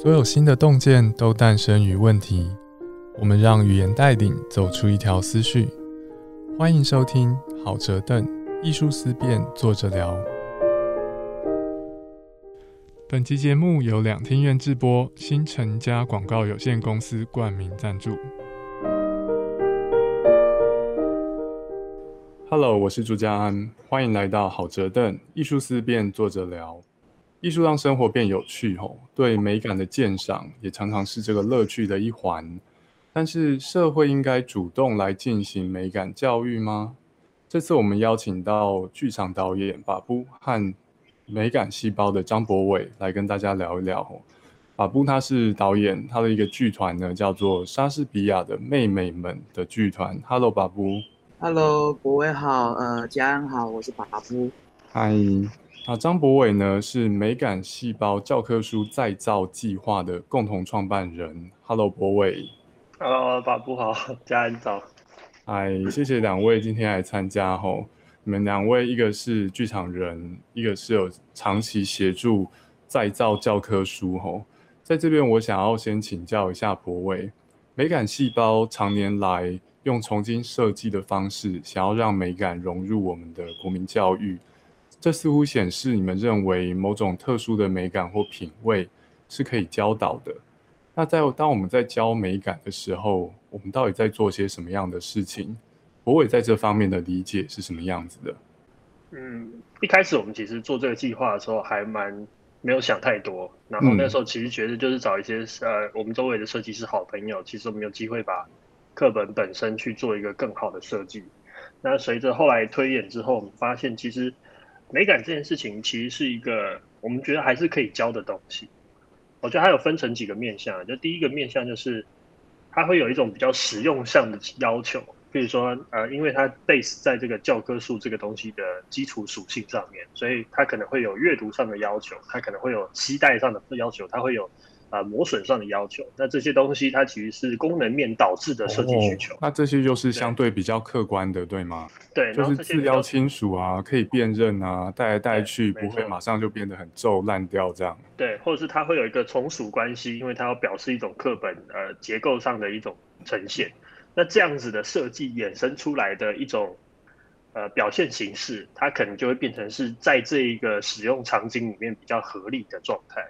所有新的洞见都诞生于问题。我们让语言带领走出一条思绪。欢迎收听好折凳艺术思辨，坐着聊。本期节目由两厅院制播新城家广告有限公司冠名赞助。Hello，我是朱家安，欢迎来到好折凳艺术思辨，坐着聊。艺术让生活变有趣，吼，对美感的鉴赏也常常是这个乐趣的一环。但是，社会应该主动来进行美感教育吗？这次我们邀请到剧场导演把布和美感细胞的张博伟来跟大家聊一聊。吼，把布他是导演，他的一个剧团呢叫做莎士比亚的妹妹们的剧团。Hello，把布。Hello，博伟好，呃，家人好，我是把布。嗨。那张博伟呢？是美感细胞教科书再造计划的共同创办人。Hello，博伟。Hello，法布好，家人早。嗨，谢谢两位今天来参加吼。你们两位，一个是剧场人，一个是有长期协助再造教科书吼。在这边，我想要先请教一下博伟，美感细胞常年来用重新设计的方式，想要让美感融入我们的国民教育。这似乎显示你们认为某种特殊的美感或品味是可以教导的。那在当我们在教美感的时候，我们到底在做些什么样的事情？博伟在这方面的理解是什么样子的？嗯，一开始我们其实做这个计划的时候还蛮没有想太多，然后那时候其实觉得就是找一些呃我们周围的设计师好朋友，其实我们有机会把课本本身去做一个更好的设计。那随着后来推演之后，我们发现其实。美感这件事情其实是一个我们觉得还是可以教的东西。我觉得它有分成几个面向，就第一个面向就是它会有一种比较实用上的要求，比如说呃，因为它 base 在这个教科书这个东西的基础属性上面，所以它可能会有阅读上的要求，它可能会有期待上的要求，它会有。啊，磨损上的要求，那这些东西它其实是功能面导致的设计需求。那这些就是相对比较客观的，对吗？对，就是字要清楚啊，可以辨认啊，带来带去不会马上就变得很皱烂掉这样。对，或者是它会有一个从属关系，因为它要表示一种课本呃结构上的一种呈现。那这样子的设计衍生出来的一种呃表现形式，它可能就会变成是在这一个使用场景里面比较合理的状态。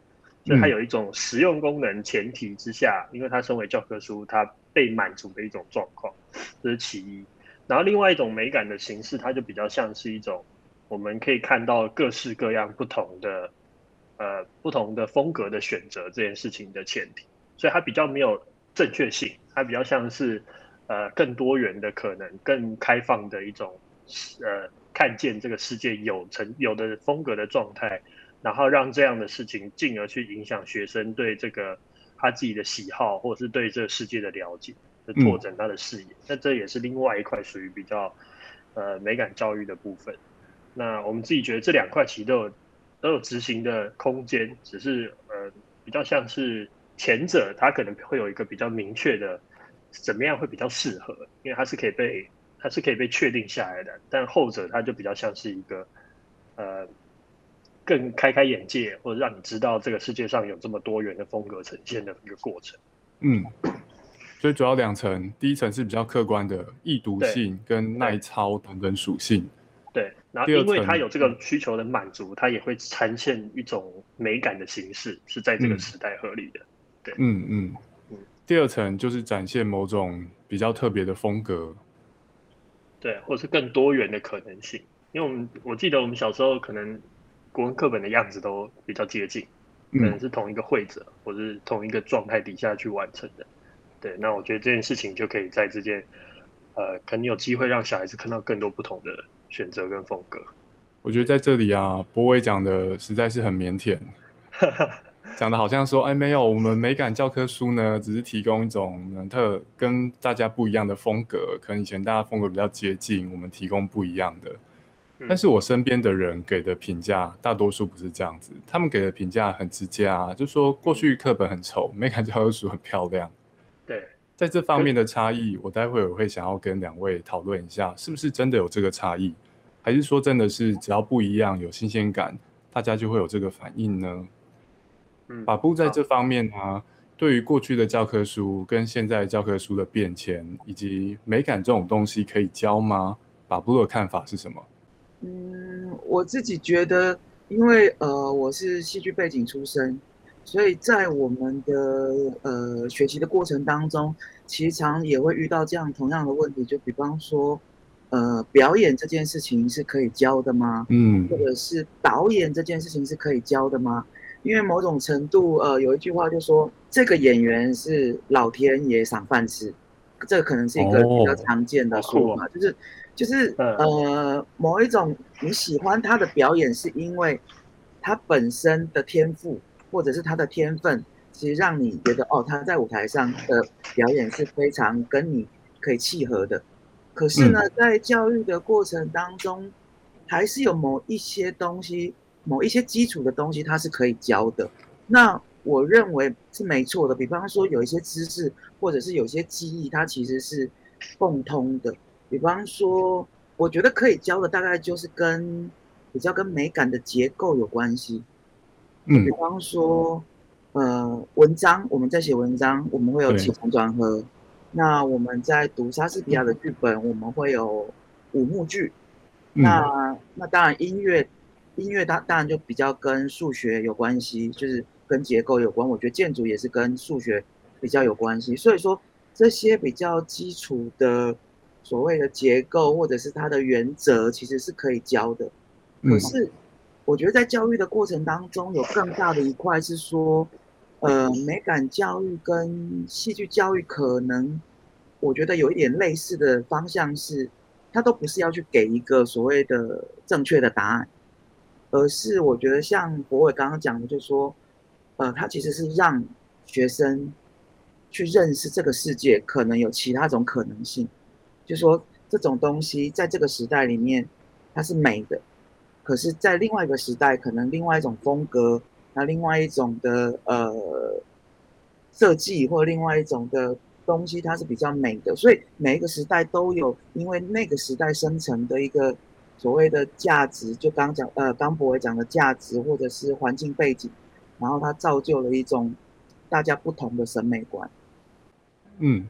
它有一种实用功能前提之下，因为它身为教科书，它被满足的一种状况，这是其一。然后另外一种美感的形式，它就比较像是一种我们可以看到各式各样不同的呃不同的风格的选择这件事情的前提。所以它比较没有正确性，它比较像是呃更多元的可能、更开放的一种呃看见这个世界有成有的风格的状态。然后让这样的事情进而去影响学生对这个他自己的喜好，或者是对这个世界的了解，就拓展他的视野。那这也是另外一块属于比较呃美感教育的部分。那我们自己觉得这两块其实都有都有执行的空间，只是呃比较像是前者，它可能会有一个比较明确的怎么样会比较适合，因为它是可以被它是可以被确定下来的。但后者它就比较像是一个呃。更开开眼界，或者让你知道这个世界上有这么多元的风格呈现的一个过程。嗯，所以主要两层，第一层是比较客观的易读性跟耐操等等属性。对，然后因为它有这个需求的满足，它也会呈现一种美感的形式，是在这个时代合理的。对，嗯嗯嗯。第二层就是展现某种比较特别的风格。对，或是更多元的可能性。因为我们我记得我们小时候可能。国文课本的样子都比较接近，可能是同一个会者或是同一个状态底下去完成的。对，那我觉得这件事情就可以在这件，呃，可能有机会让小孩子看到更多不同的选择跟风格。我觉得在这里啊，博伟讲的实在是很腼腆，讲的好像说，哎，没有，我们美感教科书呢，只是提供一种特跟大家不一样的风格，可能以前大家风格比较接近，我们提供不一样的。但是我身边的人给的评价，大多数不是这样子。他们给的评价很直接啊，就说过去课本很丑，美感教科书很漂亮。对，在这方面的差异，我待会我会想要跟两位讨论一下，是不是真的有这个差异，还是说真的是只要不一样，有新鲜感，大家就会有这个反应呢？嗯，法布在这方面呢，对于过去的教科书跟现在教科书的变迁，以及美感这种东西可以教吗？法布的看法是什么？嗯，我自己觉得，因为呃我是戏剧背景出身，所以在我们的呃学习的过程当中，其实常也会遇到这样同样的问题，就比方说，呃表演这件事情是可以教的吗？嗯或者是导演这件事情是可以教的吗？因为某种程度，呃，有一句话就说，这个演员是老天爷赏饭吃，这个可能是一个比较哦常见的说法，就是就是嗯呃，某一种你喜欢他的表演，是因为他本身的天赋或者是他的天分，其实让你觉得哦，他在舞台上的表演是非常跟你可以契合的。可是呢，在教育的过程当中，还是有某一些东西，某一些基础的东西，它是可以教的。那我认为是没错的。比方说，有一些知识或者是有些记忆，它其实是共通的。比方说，我觉得可以教的大概就是跟比较跟美感的结构有关系。嗯比方说，呃，文章我们在写文章，我们会有起承转合。那我们在读莎士比亚的剧本，我们会有五幕剧。嗯那那当然音乐，音乐当当然就比较跟数学有关系，就是跟结构有关。我觉得建筑也是跟数学比较有关系。所以说这些比较基础的所谓的结构或者是它的原则，其实是可以教的。可嗯是我觉得在教育的过程当中，有更大的一块是说，呃，美感教育跟戏剧教育可能，我觉得有一点类似的方向是，它都不是要去给一个所谓的正确的答案，而是我觉得像博伟刚刚讲的，就是说，呃，它其实是让学生去认识这个世界可能有其他种可能性，就说这种东西在这个时代里面它是美的，可是，在另外一个时代，可能另外一种风格，那另外一种的呃设计或另外一种的东西，它是比较美的。所以每一个时代都有，因为那个时代生成的一个所谓的价值，就刚讲呃刚博伟讲的价值，或者是环境背景，然后它造就了一种大家不同的审美观。嗯，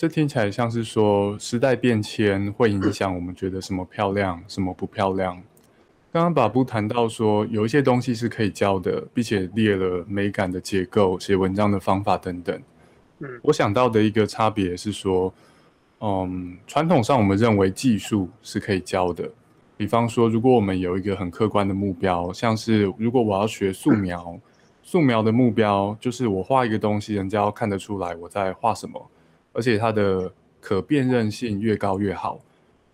这听起来像是说时代变迁会影响我们觉得什么漂亮，什么不漂亮。刚刚把布谈到说有一些东西是可以教的，并且列了美感的结构、写文章的方法等等。嗯我想到的一个差别是说，嗯，传统上我们认为技术是可以教的，比方说，如果我们有一个很客观的目标，像是如果我要学素描，素描的目标就是我画一个东西，人家要看得出来我在画什么，而且它的可辨认性越高越好。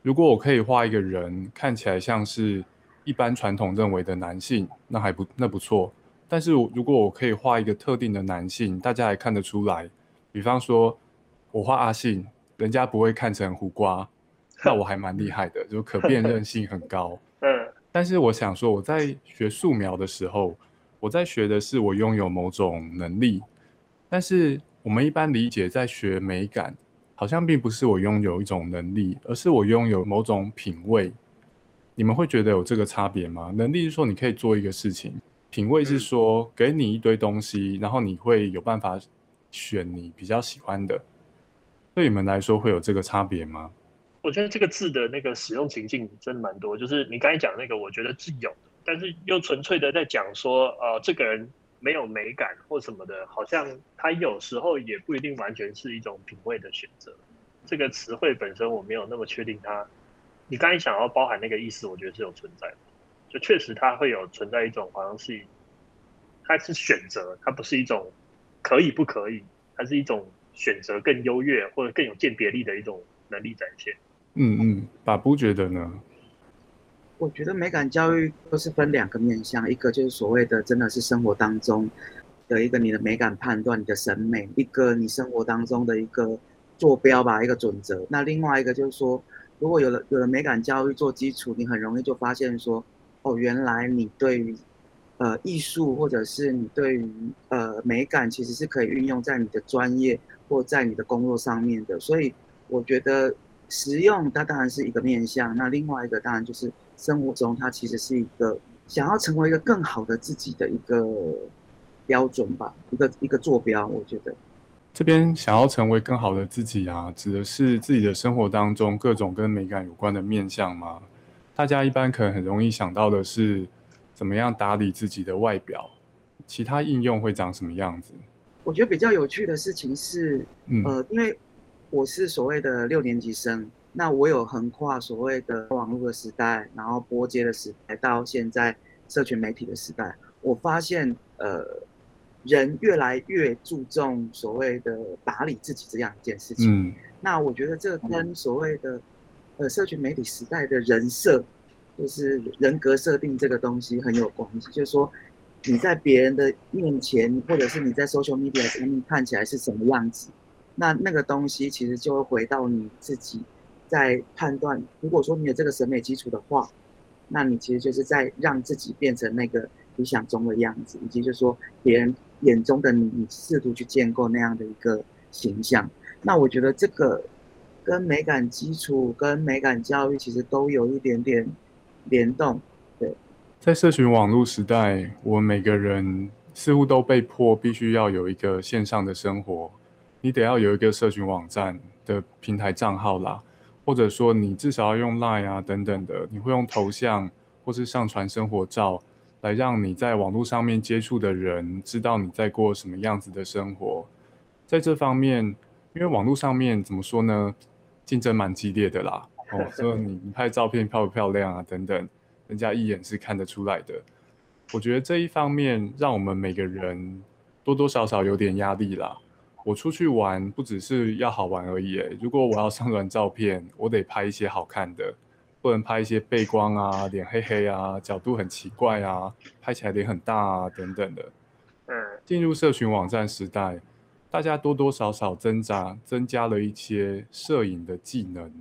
如果我可以画一个人，看起来像是一般传统认为的男性，那还不那不错。但是如果我可以画一个特定的男性，大家还看得出来，比方说我画阿信，人家不会看成胡瓜，那我还蛮厉害的，就可辨认性很高。嗯但是我想说，我在学素描的时候，我在学的是我拥有某种能力，但是我们一般理解在学美感，好像并不是我拥有一种能力，而是我拥有某种品味。你们会觉得有这个差别吗？能力是说你可以做一个事情，品味是说给你一堆东西，然后你会有办法选你比较喜欢的。对你们来说会有这个差别吗？我觉得这个字的那个使用情境真的蛮多，就是你刚才讲那个，我觉得是有的，但是又纯粹的在讲说，呃，这个人没有美感或什么的，好像它有时候也不一定完全是一种品味的选择。这个词汇本身我没有那么确定它，你刚才想要包含那个意思，我觉得是有存在的，就确实它会有存在一种好像是，它是选择，它不是一种可以不可以，它是一种选择更优越或者更有鉴别力的一种能力展现。嗯嗯，把不觉得呢？我觉得美感教育都是分两个面向，一个就是所谓的真的是生活当中的一个你的美感判断、你的审美，一个你生活当中的一个坐标吧，一个准则。那另外一个就是说，如果有了有了美感教育做基础，你很容易就发现说，哦，原来你对于呃艺术或者是你对于呃美感其实是可以运用在你的专业或在你的工作上面的。所以我觉得实用它当然是一个面向，那另外一个当然就是生活中它其实是一个想要成为一个更好的自己的一个标准吧，一个一个坐标。我觉得这边想要成为更好的自己啊，指的是自己的生活当中各种跟美感有关的面向吗？大家一般可能很容易想到的是怎么样打理自己的外表，其他应用会长什么样子？我觉得比较有趣的事情是，呃，因为我是所谓的六年级生，那我有横跨所谓的网络的时代，然后波接的时代，到现在社群媒体的时代，我发现，呃，人越来越注重所谓的打理自己这样一件事情。嗯，那我觉得这跟所谓的呃，社群媒体时代的人设，就是人格设定这个东西很有关系。就是说，你在别人的面前，或者是你在 social media 上面看起来是什么样子，那那个东西其实就会回到你自己在判断。如果说你有这个审美基础的话，那你其实就是在让自己变成那个理想中的样子，以及就是说别人眼中的你，你试图去建构那样的一个形象。那我觉得这个。跟美感基础、跟美感教育其实都有一点点联动。对，在社群网络时代，我们每个人似乎都被迫必须要有一个线上的生活。你得要有一个社群网站的平台账号啦，或者说你至少要用 Line 啊等等的，你会用头像或是上传生活照，来让你在网络上面接触的人知道你在过什么样子的生活。在这方面，因为网络上面怎么说呢？竞争蛮激烈的啦，哦，所以你你拍照片漂不漂亮啊？等等，人家一眼是看得出来的。我觉得这一方面让我们每个人多多少少有点压力啦。我出去玩不只是要好玩而已，如果我要上传照片，我得拍一些好看的，不能拍一些背光啊、脸黑黑啊、角度很奇怪啊、拍起来脸很大啊等等的。嗯，进入社群网站时代。大家多多少少增加增加了一些摄影的技能，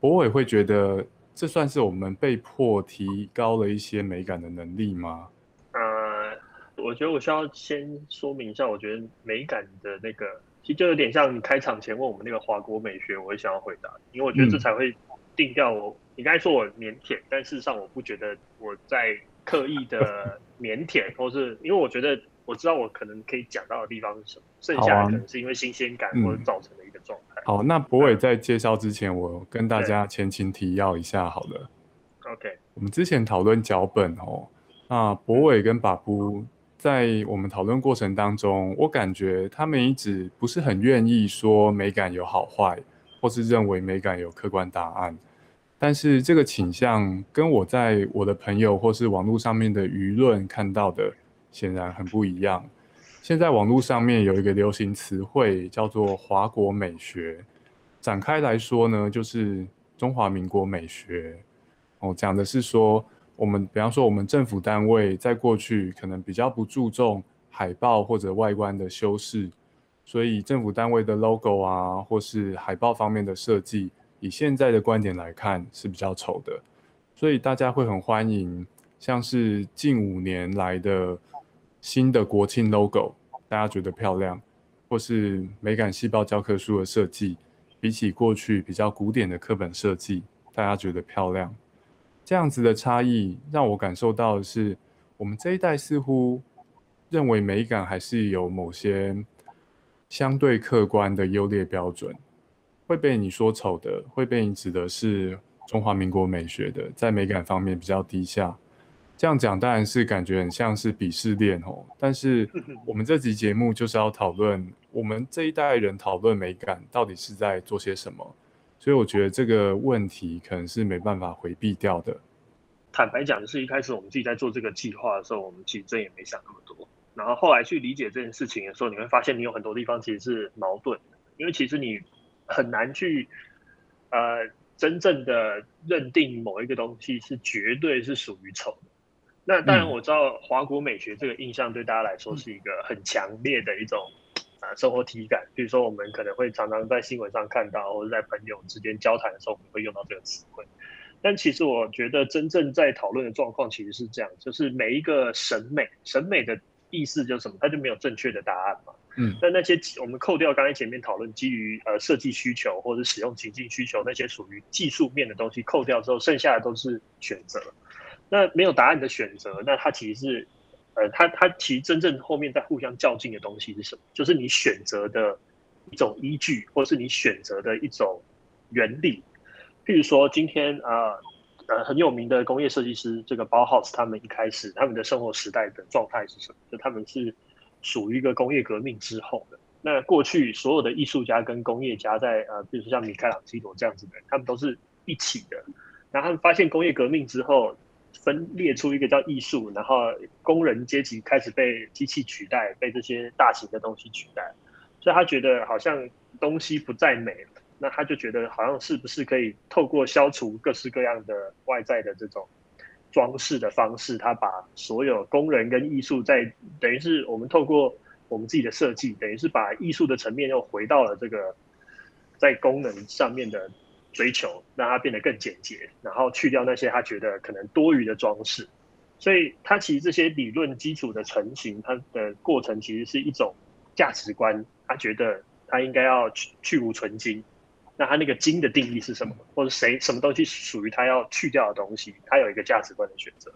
博伟会觉得这算是我们被迫提高了一些美感的能力吗？呃，我觉得我需要先说明一下，我觉得美感的那个，其实就有点像你开场前问我们那个华国美学，我会想要回答，因为我觉得这才会定掉我。你刚才说我腼腆，但事实上我不觉得我在刻意的 腼腆，或是因为我觉得。我知道我可能可以讲到的地方是什么，剩下的可能是因为新鲜感或者造成的一个状态。好，那博伟在介绍之前，我跟大家前情提要一下好了。OK，我们之前讨论脚本哦，那博伟跟把布在我们讨论过程当中，我感觉他们一直不是很愿意说美感有好坏，或是认为美感有客观答案。但是这个倾向跟我在我的朋友或是网络上面的舆论看到的。显然很不一样。现在网络上面有一个流行词汇叫做“华国美学”，展开来说呢，就是中华民国美学。哦，讲的是说，我们比方说，我们政府单位在过去可能比较不注重海报或者外观的修饰，所以政府单位的 logo 啊，或是海报方面的设计，以现在的观点来看是比较丑的。所以大家会很欢迎，像是近五年来的。新的国庆 logo，大家觉得漂亮，或是美感细胞教科书的设计，比起过去比较古典的课本设计，大家觉得漂亮。这样子的差异让我感受到的是，我们这一代似乎认为美感还是有某些相对客观的优劣标准，会被你说丑的，会被你指的是中华民国美学的，在美感方面比较低下。这样讲当然是感觉很像是鄙视链哦，但是我们这集节目就是要讨论我们这一代人讨论美感到底是在做些什么，所以我觉得这个问题可能是没办法回避掉的。坦白讲，是一开始我们自己在做这个计划的时候，我们其实真也没想那么多。然后后来去理解这件事情的时候，你会发现你有很多地方其实是矛盾的，因为其实你很难去呃真正的认定某一个东西是绝对是属于丑的。那当然，我知道华国美学这个印象对大家来说是一个很强烈的一种啊生活体感。比如说，我们可能会常常在新闻上看到，或者在朋友之间交谈的时候，我们会用到这个词汇。但其实我觉得，真正在讨论的状况其实是这样：，就是每一个审美，审美的意思就是什么？它就没有正确的答案嘛。嗯。那那些我们扣掉刚才前面讨论基于呃设计需求或者使用情境需求那些属于技术面的东西，扣掉之后，剩下的都是选择。那没有答案的选择，那它其实是呃，它它其实真正后面在互相较劲的东西是什么？就是你选择的一种依据，或是你选择的一种原理。譬如说，今天啊，呃，很有名的工业设计师这个包 house，他们一开始他们的生活时代的状态是什么？就他们是属于一个工业革命之后的。那过去所有的艺术家跟工业家在呃，比如说像米开朗基罗这样子的人，他们都是一起的。然后他们发现工业革命之后。分裂出一个叫艺术，然后工人阶级开始被机器取代，被这些大型的东西取代，所以他觉得好像东西不再美了，那他就觉得好像是不是可以透过消除各式各样的外在的这种装饰的方式，他把所有工人跟艺术在等于是我们透过我们自己的设计，等于是把艺术的层面又回到了这个在功能上面的。追求让它变得更简洁，然后去掉那些他觉得可能多余的装饰，所以他其实这些理论基础的成型，它的过程其实是一种价值观。他觉得他应该要去去无存精，那他那个精的定义是什么？或者谁什么东西属于他要去掉的东西？他有一个价值观的选择。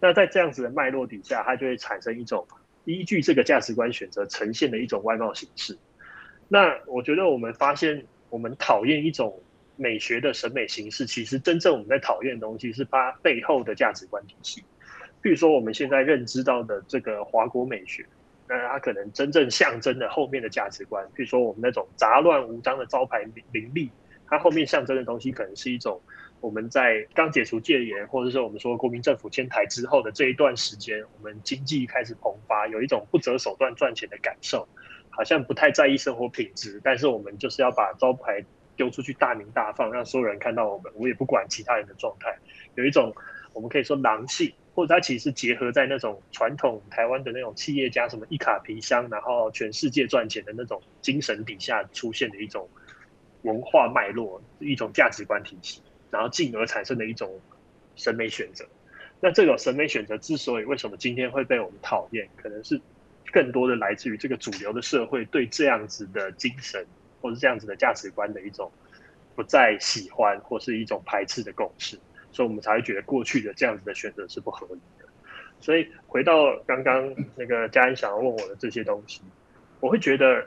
那在这样子的脉络底下，他就会产生一种依据这个价值观选择呈现的一种外貌形式。那我觉得我们发现，我们讨厌一种。美学的审美形式，其实真正我们在讨厌的东西是它背后的价值观体系。比如说，我们现在认知到的这个华国美学，那它可能真正象征的后面的价值观，比如说我们那种杂乱无章的招牌林立，它后面象征的东西可能是一种我们在刚解除戒严，或者说我们说国民政府迁台之后的这一段时间，我们经济开始蓬发，有一种不择手段赚钱的感受，好像不太在意生活品质，但是我们就是要把招牌。丢出去大名大放，让所有人看到我们，我也不管其他人的状态。有一种我们可以说狼性，或者它其实是结合在那种传统台湾的那种企业家，什么一卡皮箱，然后全世界赚钱的那种精神底下出现的一种文化脉络，一种价值观体系，然后进而产生的一种审美选择。那这种审美选择之所以为什么今天会被我们讨厌，可能是更多的来自于这个主流的社会对这样子的精神。或是这样子的价值观的一种不再喜欢，或是一种排斥的共识，所以我们才会觉得过去的这样子的选择是不合理的。所以回到刚刚那个嘉恩想要问我的这些东西，我会觉得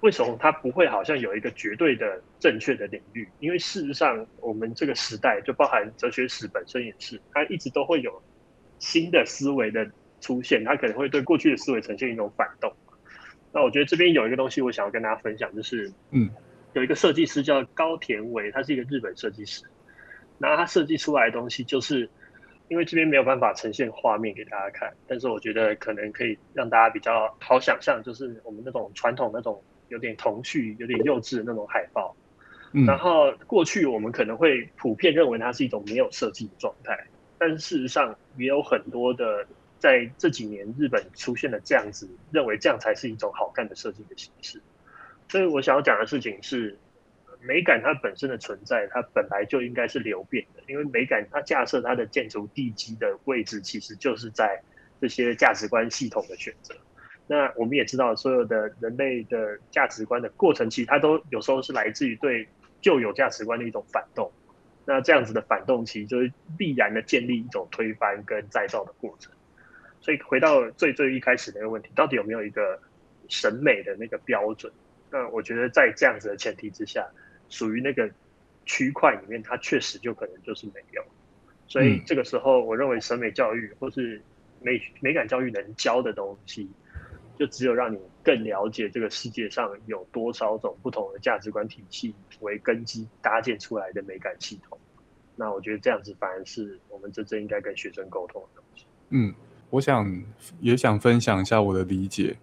为什么它不会好像有一个绝对的正确的领域？因为事实上，我们这个时代就包含哲学史本身也是，它一直都会有新的思维的出现，它可能会对过去的思维呈现一种反动。那我觉得这边有一个东西，我想要跟大家分享，就是嗯，有一个设计师叫高田唯，他是一个日本设计师。然后他设计出来的东西，就是因为这边没有办法呈现画面给大家看，但是我觉得可能可以让大家比较好想象，就是我们那种传统那种有点童趣、有点幼稚的那种海报。然后过去我们可能会普遍认为它是一种没有设计的状态，但是事实上也有很多的。在这几年，日本出现了这样子，认为这样才是一种好看的设计的形式。所以我想要讲的事情是，美感它本身的存在，它本来就应该是流变的。因为美感它架设它的建筑地基的位置，其实就是在这些价值观系统的选择。那我们也知道，所有的人类的价值观的过程，其实它都有时候是来自于对旧有价值观的一种反动。那这样子的反动，其实就是必然的建立一种推翻跟再造的过程。所以回到最最一开始那个问题，到底有没有一个审美的那个标准？那我觉得在这样子的前提之下，属于那个区块里面，它确实就可能就是没有。所以这个时候，我认为审美教育或是美美感教育能教的东西，就只有让你更了解这个世界上有多少种不同的价值观体系为根基搭建出来的美感系统。那我觉得这样子反而是我们真正应该跟学生沟通的东西。嗯。我想也想分享一下我的理解。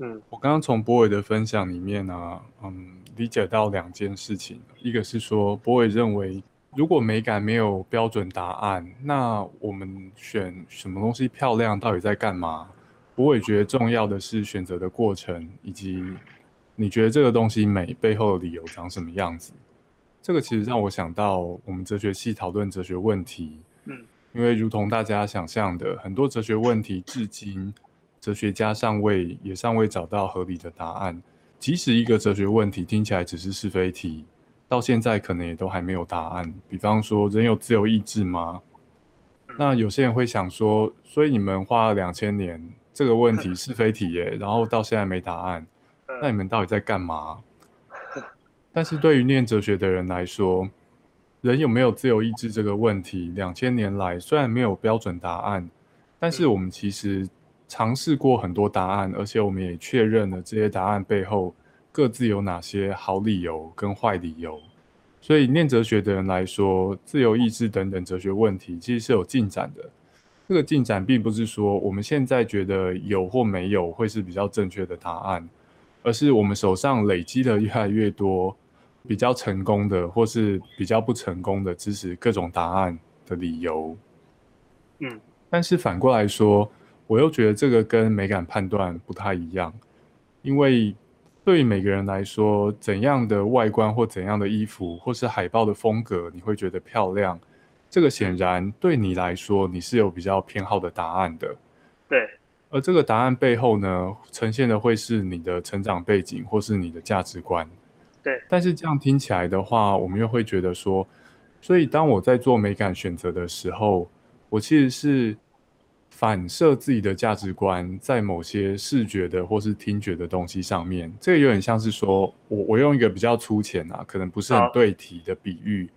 嗯，我刚刚从博伟的分享里面呢，嗯，理解到两件事情。一个是说，博伟认为，如果美感没有标准答案，那我们选什么东西漂亮，到底在干嘛？博伟觉得重要的是选择的过程，以及你觉得这个东西美背后的理由长什么样子。这个其实让我想到我们哲学系讨论哲学问题。嗯。因为如同大家想象的，很多哲学问题至今哲学家尚未也尚未找到合理的答案。即使一个哲学问题听起来只是是非题，到现在可能也都还没有答案。比方说，人有自由意志吗？那有些人会想说，所以你们花了两千年这个问题是非题耶，然后到现在没答案，那你们到底在干嘛？但是对于念哲学的人来说，人有没有自由意志这个问题，两千年来虽然没有标准答案，但是我们其实尝试过很多答案，而且我们也确认了这些答案背后各自有哪些好理由跟坏理由。所以念哲学的人来说，自由意志等等哲学问题其实是有进展的。这个进展并不是说我们现在觉得有或没有会是比较正确的答案，而是我们手上累积的越来越多。比较成功的，或是比较不成功的，支持各种答案的理由。嗯，但是反过来说，我又觉得这个跟美感判断不太一样，因为对于每个人来说，怎样的外观或怎样的衣服，或是海报的风格，你会觉得漂亮，这个显然对你来说，你是有比较偏好的答案的。对，而这个答案背后呢，呈现的会是你的成长背景，或是你的价值观。对，但是这样听起来的话，我们又会觉得说，所以当我在做美感选择的时候，我其实是反射自己的价值观在某些视觉的或是听觉的东西上面。这个有点像是说，我我用一个比较粗浅啊，可能不是很对题的比喻，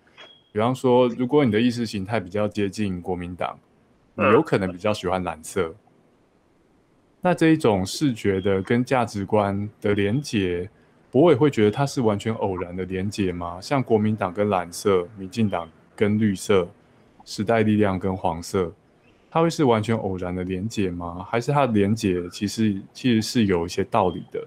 比方说，如果你的意识形态比较接近国民党，你有可能比较喜欢蓝色。那这一种视觉的跟价值观的连结。博伟会觉得它是完全偶然的连结吗？像国民党跟蓝色，民进党跟绿色，时代力量跟黄色，它会是完全偶然的连结吗？还是它的连结其实其实是有一些道理的？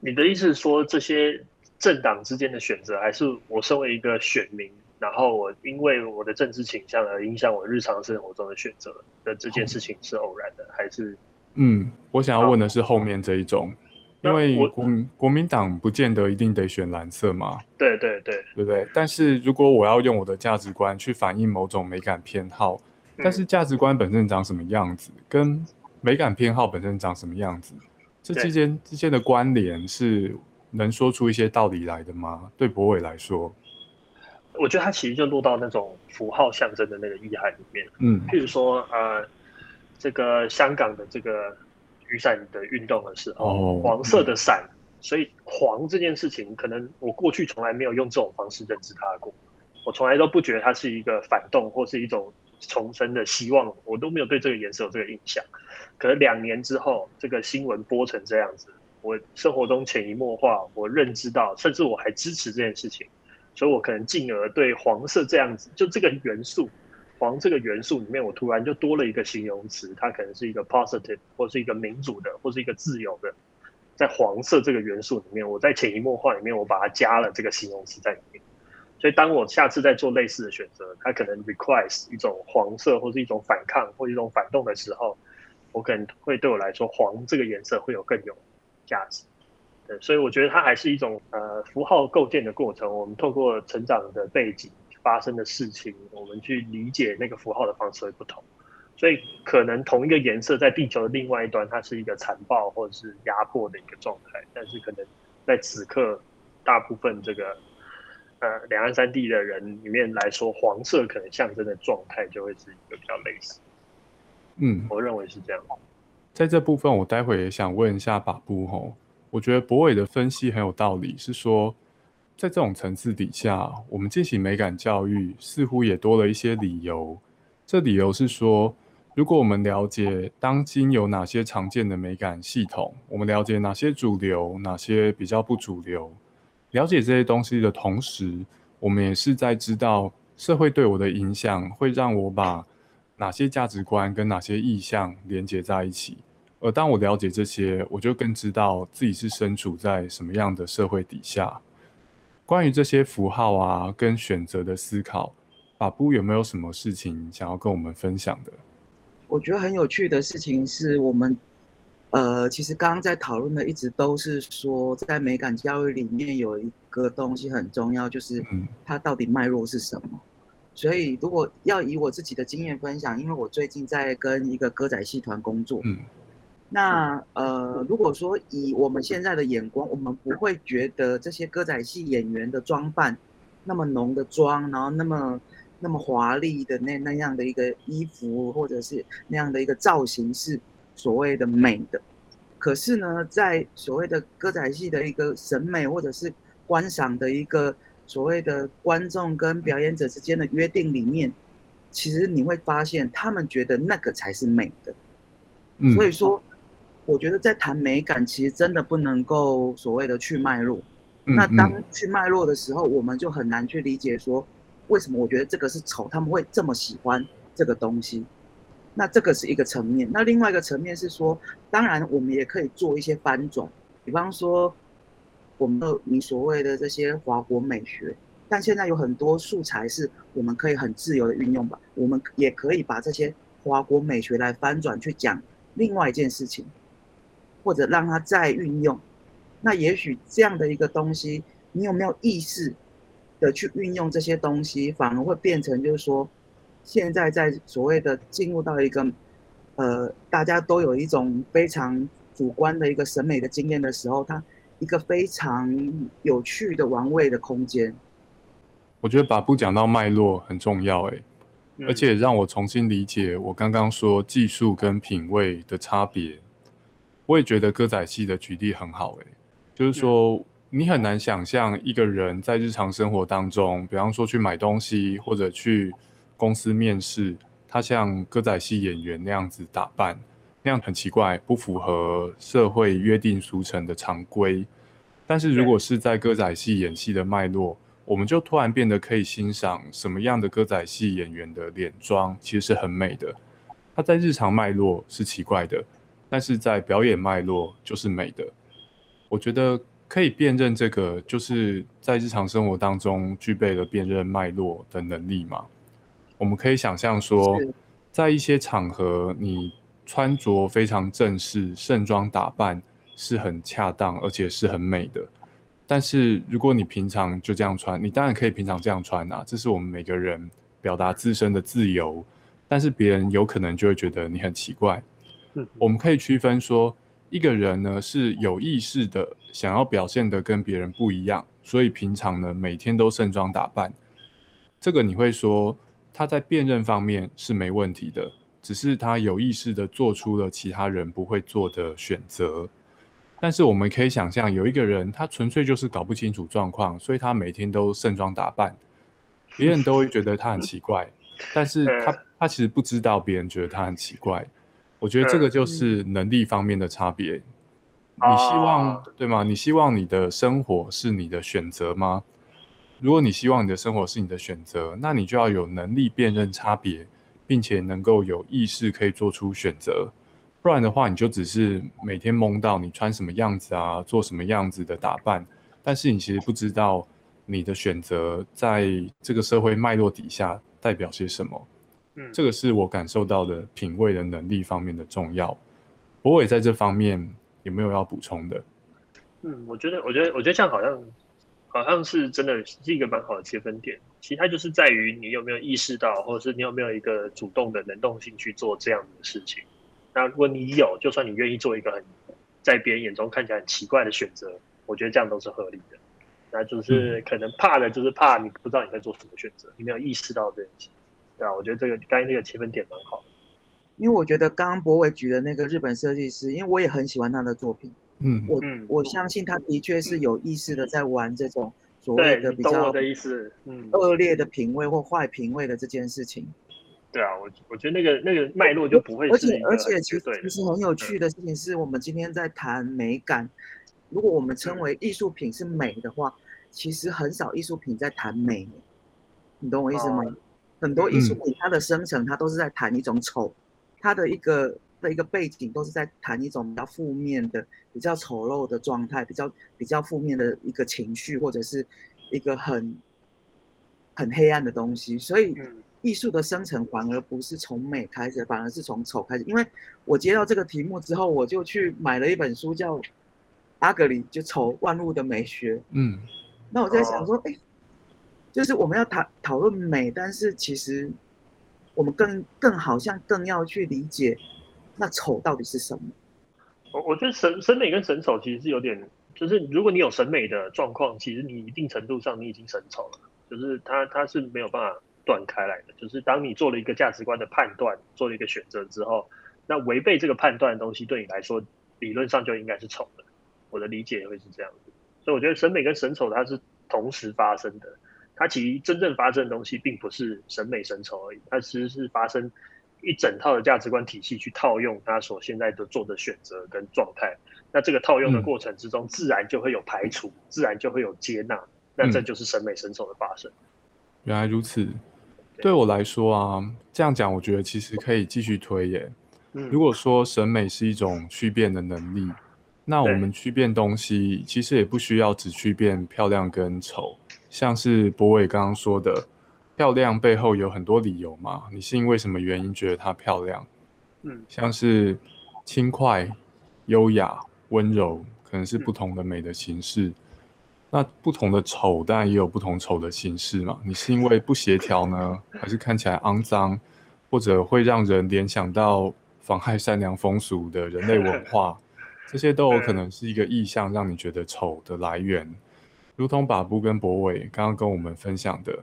你的意思是说，这些政党之间的选择，还是我身为一个选民，然后我因为我的政治倾向而影响我日常生活中的选择的这件事情是偶然的，还是？嗯，我想要问的是后面这一种。因为国国民党不见得一定得选蓝色嘛，对对对，对不对？但是如果我要用我的价值观去反映某种美感偏好，但是价值观本身长什么样子，跟美感偏好本身长什么样子，这之间之间的关联是能说出一些道理来的吗？对博伟来说，我觉得他其实就落到那种符号象征的那个意涵里面，嗯，譬如说呃，这个香港的这个。雨伞的运动的时候，黄色的伞，所以黄这件事情，可能我过去从来没有用这种方式认知它过，我从来都不觉得它是一个反动或是一种重生的希望，我都没有对这个颜色有这个印象。可能两年之后，这个新闻播成这样子，我生活中潜移默化，我认知到，甚至我还支持这件事情，所以我可能进而对黄色这样子，就这个元素。黄这个元素里面，我突然就多了一个形容词，它可能是一个 positive，或是一个民主的，或是一个自由的。在黄色这个元素里面，我在潜移默化里面，我把它加了这个形容词在里面。所以，当我下次再做类似的选择，它可能 requires 一种黄色，或是一种反抗，或一种反动的时候，我可能会对我来说，黄这个颜色会有更有价值。对，所以我觉得它还是一种呃符号构建的过程。我们透过成长的背景。发生的事情，我们去理解那个符号的方式会不同，所以可能同一个颜色在地球的另外一端，它是一个残暴或者是压迫的一个状态，但是可能在此刻，大部分这个呃两岸三地的人里面来说，黄色可能象征的状态就会是一个比较类似。嗯，我认为是这样。在这部分，我待会也想问一下把布吼，我觉得博伟的分析很有道理，是说。在这种层次底下，我们进行美感教育，似乎也多了一些理由。这理由是说，如果我们了解当今有哪些常见的美感系统，我们了解哪些主流，哪些比较不主流，了解这些东西的同时，我们也是在知道社会对我的影响，会让我把哪些价值观跟哪些意向连接在一起。而当我了解这些，我就更知道自己是身处在什么样的社会底下。关于这些符号啊，跟选择的思考，法布有没有什么事情想要跟我们分享的？我觉得很有趣的事情是我们，呃，其实刚刚在讨论的一直都是说，在美感教育里面有一个东西很重要，就是它到底脉络是什么。所以如果要以我自己的经验分享，因为我最近在跟一个歌仔戏团工作。那呃，如果说以我们现在的眼光，我们不会觉得这些歌仔戏演员的装扮那么浓的妆，然后那么那么华丽的那那样的一个衣服，或者是那样的一个造型是所谓的美的。可是呢，在所谓的歌仔戏的一个审美或者是观赏的一个所谓的观众跟表演者之间的约定里面，其实你会发现，他们觉得那个才是美的。嗯，所以说，我觉得在谈美感，其实真的不能够所谓的去脉络。嗯那当嗯去脉络的时候，我们就很难去理解说，为什么我觉得这个是丑，他们会这么喜欢这个东西。那这个是一个层面，那另外一个层面是说，当然我们也可以做一些翻转，比方说，我们的你所谓的这些华国美学，但现在有很多素材是我们可以很自由的运用吧，我们也可以把这些华国美学来翻转去讲另外一件事情，或者让它再运用。那也许这样的一个东西，你有没有意识的去运用这些东西，反而会变成就是说，现在在所谓的进入到一个，呃，大家都有一种非常主观的一个审美的经验的时候，它一个非常有趣的玩味的空间。我觉得把不讲到脉络很重要，诶，嗯而且让我重新理解我刚刚说技术跟品味的差别。我也觉得歌仔戏的举例很好，诶，就是说你很难想象一个人在日常生活当中，比方说去买东西或者去公司面试，他像歌仔戏演员那样子打扮，那样很奇怪，不符合社会约定俗成的常规。但是如果是在歌仔戏演戏的脉络，我们就突然变得可以欣赏什么样的歌仔戏演员的脸妆其实是很美的。他在日常脉络是奇怪的，但是在表演脉络就是美的。我觉得可以辨认这个，就是在日常生活当中具备了辨认脉络的能力嘛。我们可以想象说，在一些场合，你穿着非常正式、盛装打扮是很恰当，而且是很美的。但是如果你平常就这样穿，你当然可以平常这样穿啊，这是我们每个人表达自身的自由。但是别人有可能就会觉得你很奇怪。嗯我们可以区分说，一个人呢是有意识的想要表现的跟别人不一样，所以平常呢每天都盛装打扮。这个你会说他在辨认方面是没问题的，只是他有意识的做出了其他人不会做的选择。但是我们可以想象，有一个人他纯粹就是搞不清楚状况，所以他每天都盛装打扮，别人都会觉得他很奇怪，但是他 他其实不知道别人觉得他很奇怪。我觉得这个就是能力方面的差别。你希望哦对吗？你希望你的生活是你的选择吗？如果你希望你的生活是你的选择，那你就要有能力辨认差别，并且能够有意识可以做出选择。不然的话，你就只是每天懵到你穿什么样子啊，做什么样子的打扮，但是你其实不知道你的选择在这个社会脉络底下代表些什么。嗯这个是我感受到的品味的能力方面的重要。博伟在这方面有没有要补充的？嗯，我觉得，我觉得，我觉得这样好像好像是真的是一个蛮好的切分点。其实它就是在于你有没有意识到，或者是你有没有一个主动的能动性去做这样的事情。那如果你有，就算你愿意做一个很在别人眼中看起来很奇怪的选择，我觉得这样都是合理的。那就是可能怕的就是怕你不知道你在做什么选择，你没有意识到这件事。对啊，我觉得这个刚才那个切分点蛮好的。因为我觉得刚刚博伟举的那个日本设计师，因为我也很喜欢他的作品，嗯我嗯我相信他的确是有意识的在玩这种所谓，的比较的意思。嗯，恶劣的品味或坏品味的这件事情。对啊，我我觉得那个那个脉络就不会而且而且其实。其实很有趣的事情是我们今天在谈美感，如果我们称为艺术品是美的话，其实很少艺术品在谈美，你懂我意思吗？哦很多艺术品它的生成，它都是在谈一种丑，它的一个的一个背景都是在谈一种比较负面的、比较丑陋的状态，比较比较负面的一个情绪，或者是一个很很黑暗的东西。所以嗯艺术的生成反而不是从美开始，反而是从丑开始。因为我接到这个题目之后，我就去买了一本书，叫《阿格里》，就丑万物的美学。嗯那我在想说，哎、就是我们要讨讨论美，但是其实我们更更好像更要去理解那丑到底是什么。我我觉得审审美跟审丑其实是有点，就是如果你有审美的状况，其实你一定程度上你已经审丑了，就是它它是没有办法断开来的。就是当你做了一个价值观的判断，做了一个选择之后，那违背这个判断的东西，对你来说理论上就应该是丑的。我的理解会是这样子，所以我觉得审美跟审丑它是同时发生的。它其实真正发生的东西，并不是审美神丑而已，它其实是发生一整套的价值观体系去套用他所现在的做的选择跟状态。那这个套用的过程之中，自然就会有排除，自然就会有接纳。那这就是审美神丑的发生。原来如此，对我来说啊，这样讲，我觉得其实可以继续推耶。如果说审美是一种去变的能力，那我们去变东西，其实也不需要只去变漂亮跟丑。像是博伟刚刚说的，漂亮背后有很多理由嘛？你是因为什么原因觉得她漂亮？嗯，像是轻快、优雅、温柔，可能是不同的美的形式。那不同的丑，当然也有不同丑的形式嘛。你是因为不协调呢，还是看起来肮脏，或者会让人联想到妨害善良风俗的人类文化？这些都有可 能是一个意向，让你觉得丑的来源。如同把布跟博伟刚刚跟我们分享的，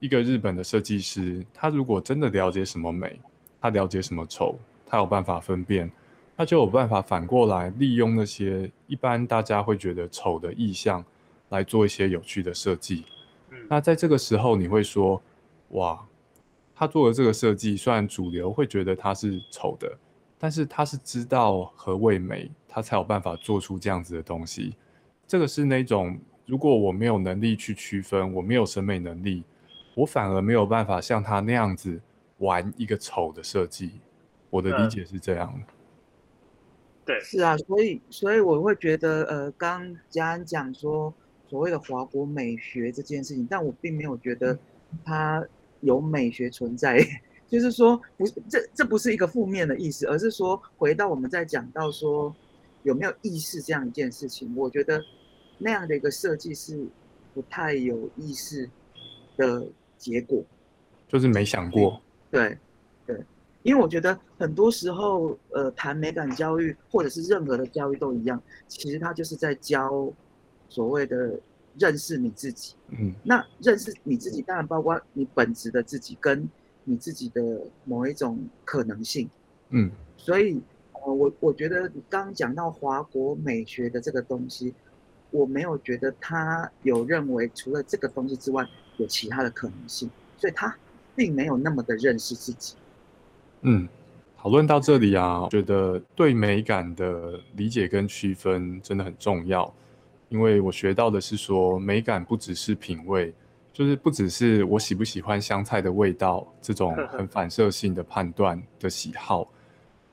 一个日本的设计师，他如果真的了解什么美，他了解什么丑，他有办法分辨，他就有办法反过来利用那些一般大家会觉得丑的意象，来做一些有趣的设计。那在这个时候，你会说，哇，他做的这个设计，虽然主流会觉得它是丑的，但是他是知道何谓美，他才有办法做出这样子的东西。这个是那种。如果我没有能力去区分，我没有审美能力，我反而没有办法像他那样子玩一个丑的设计。我的理解是这样的。对，是啊，所以所以我会觉得，呃，刚嘉恩讲说所谓的华国美学这件事情，但我并没有觉得它有美学存在，就是说不，这这不是一个负面的意思，而是说回到我们在讲到说有没有意识这样一件事情，我觉得。那样的一个设计是不太有意思的结果，就是没想过。对，对，因为我觉得很多时候，呃，谈美感教育或者是任何的教育都一样，其实它就是在教所谓的认识你自己。嗯，那认识你自己，当然包括你本质的自己跟你自己的某一种可能性。嗯，所以，呃，我我觉得你刚刚讲到华国美学的这个东西。我没有觉得他有认为除了这个东西之外有其他的可能性，所以他并没有那么的认识自己。嗯，讨论到这里啊，觉得对美感的理解跟区分真的很重要，因为我学到的是说，美感不只是品味，就是不只是我喜不喜欢香菜的味道这种 很反射性的判断的喜好，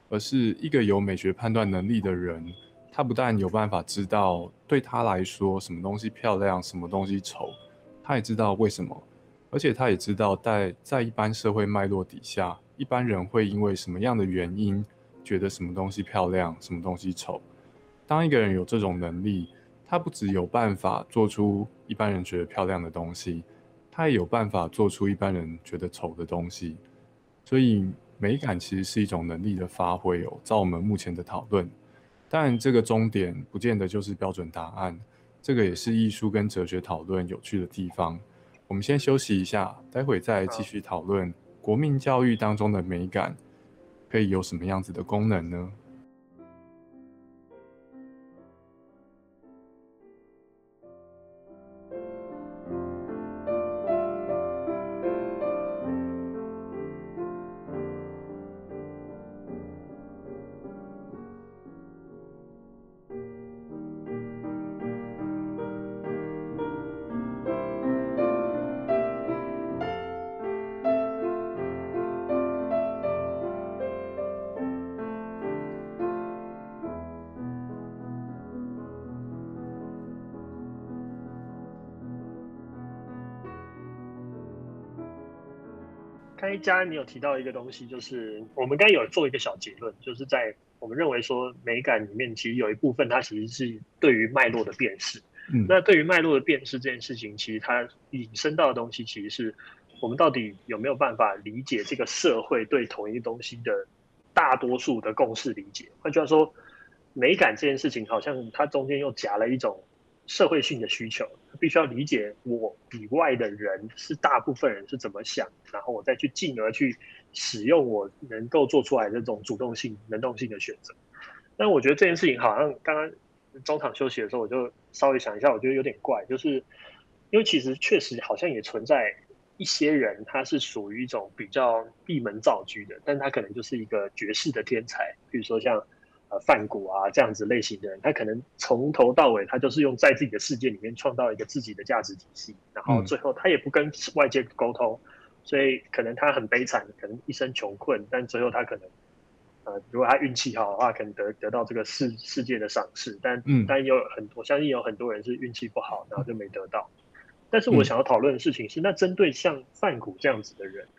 而是一个有美学判断能力的人。他不但有办法知道对他来说什么东西漂亮，什么东西丑，他也知道为什么，而且他也知道在在一般社会脉络底下，一般人会因为什么样的原因觉得什么东西漂亮，什么东西丑。当一个人有这种能力，他不只有办法做出一般人觉得漂亮的东西，他也有办法做出一般人觉得丑的东西。所以美感其实是一种能力的发挥哦。照我们目前的讨论。但这个终点不见得就是标准答案，这个也是艺术跟哲学讨论有趣的地方。我们先休息一下，待会再继续讨论国民教育当中的美感可以有什么样子的功能呢？开家，你有提到一个东西，就是我们刚有做一个小结论，就是在我们认为说美感里面，其实有一部分它其实是对于脉络的辨识。嗯，那对于脉络的辨识这件事情，其实它引申到的东西，其实是我们到底有没有办法理解这个社会对同一个东西的大多数的共识理解？换句话说，美感这件事情好像它中间又夹了一种社会性的需求，必须要理解我以外的人是大部分人是怎么想，然后我再去进而去使用我能够做出来的这种主动性、能动性的选择。但我觉得这件事情好像刚刚中场休息的时候，我就稍微想一下，我觉得有点怪，就是因为其实确实好像也存在一些人，他是属于一种比较闭门造车的，但他可能就是一个绝世的天才，比如说像。呃，范谷啊，这样子类型的人，他可能从头到尾，他就是用在自己的世界里面创造一个自己的价值体系，然后最后他也不跟外界沟通，所以可能他很悲惨，可能一生穷困，但最后他可能，呃，如果他运气好的话，可能得得到这个世世界的赏识，但但有很我相信有很多人是运气不好，然后就没得到。但是我想要讨论的事情是，那针对像范谷这样子的人。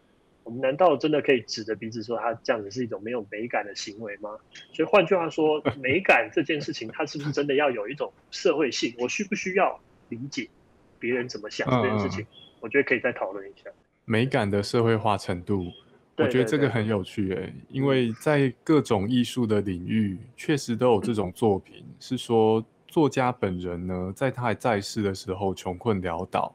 我们难道真的可以指着鼻子说他这样子是一种没有美感的行为吗？所以换句话说，美感这件事情，它是不是真的要有一种社会性？我需不需要理解别人怎么想这件事情？我觉得可以再讨论一下美感的社会化程度。我觉得这个很有趣诶，因为在各种艺术的领域，确实都有这种作品，是说作家本人呢，在他还在世的时候穷困潦倒，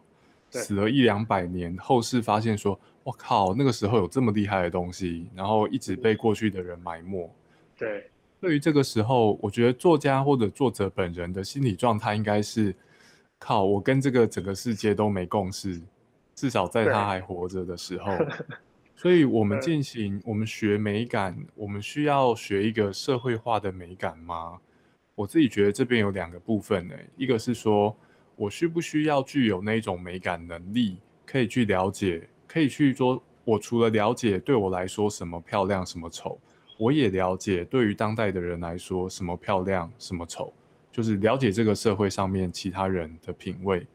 死了一两百年，后世发现说。我靠，那个时候有这么厉害的东西，然后一直被过去的人埋没。对，对于这个时候，我觉得作家或者作者本人的心理状态应该是：靠，我跟这个整个世界都没共识，至少在他还活着的时候。所以，我们进行，我们学美感，我们需要学一个社会化的美感吗？我自己觉得这边有两个部分呢，一个是说我需不需要具有那种美感能力，可以去了解。可以去说，我除了了解对我来说什么漂亮什么丑，我也了解对于当代的人来说什么漂亮什么丑，就是了解这个社会上面其他人的品味。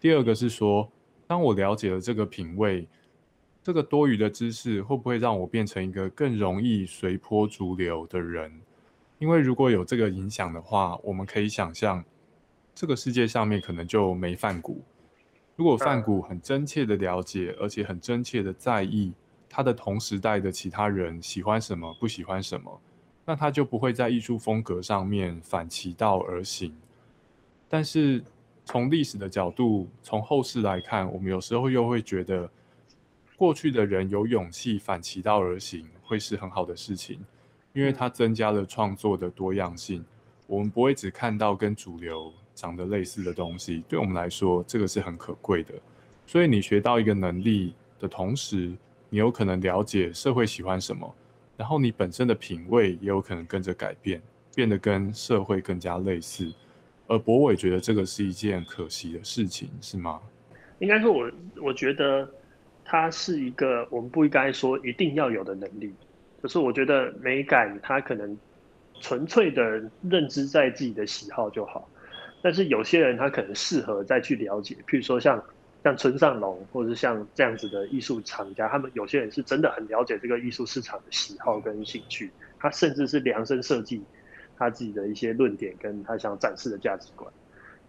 第二个是说，当我了解了这个品味，这个多余的知识会不会让我变成一个更容易随波逐流的人？因为如果有这个影响的话，我们可以想象，这个世界上面可能就没范谷。如果范谷很真切的了解，而且很真切的在意他的同时代的其他人喜欢什么、不喜欢什么，那他就不会在艺术风格上面反其道而行。但是从历史的角度，从后世来看，我们有时候又会觉得，过去的人有勇气反其道而行，会是很好的事情，因为它增加了创作的多样性。我们不会只看到跟主流。长得类似的东西，对我们来说，这个是很可贵的。所以你学到一个能力的同时，你有可能了解社会喜欢什么，然后你本身的品味也有可能跟着改变，变得跟社会更加类似。而博伟觉得这个是一件可惜的事情，是吗？应该说，我我觉得它是一个我们不应该说一定要有的能力。就是我觉得美感，它可能纯粹的认知在自己的喜好就好。但是有些人他可能适合再去了解，譬如说像像村上隆，或者是像这样子的艺术厂家，他们有些人是真的很了解这个艺术市场的喜好跟兴趣，他甚至是量身设计他自己的一些论点跟他想展示的价值观。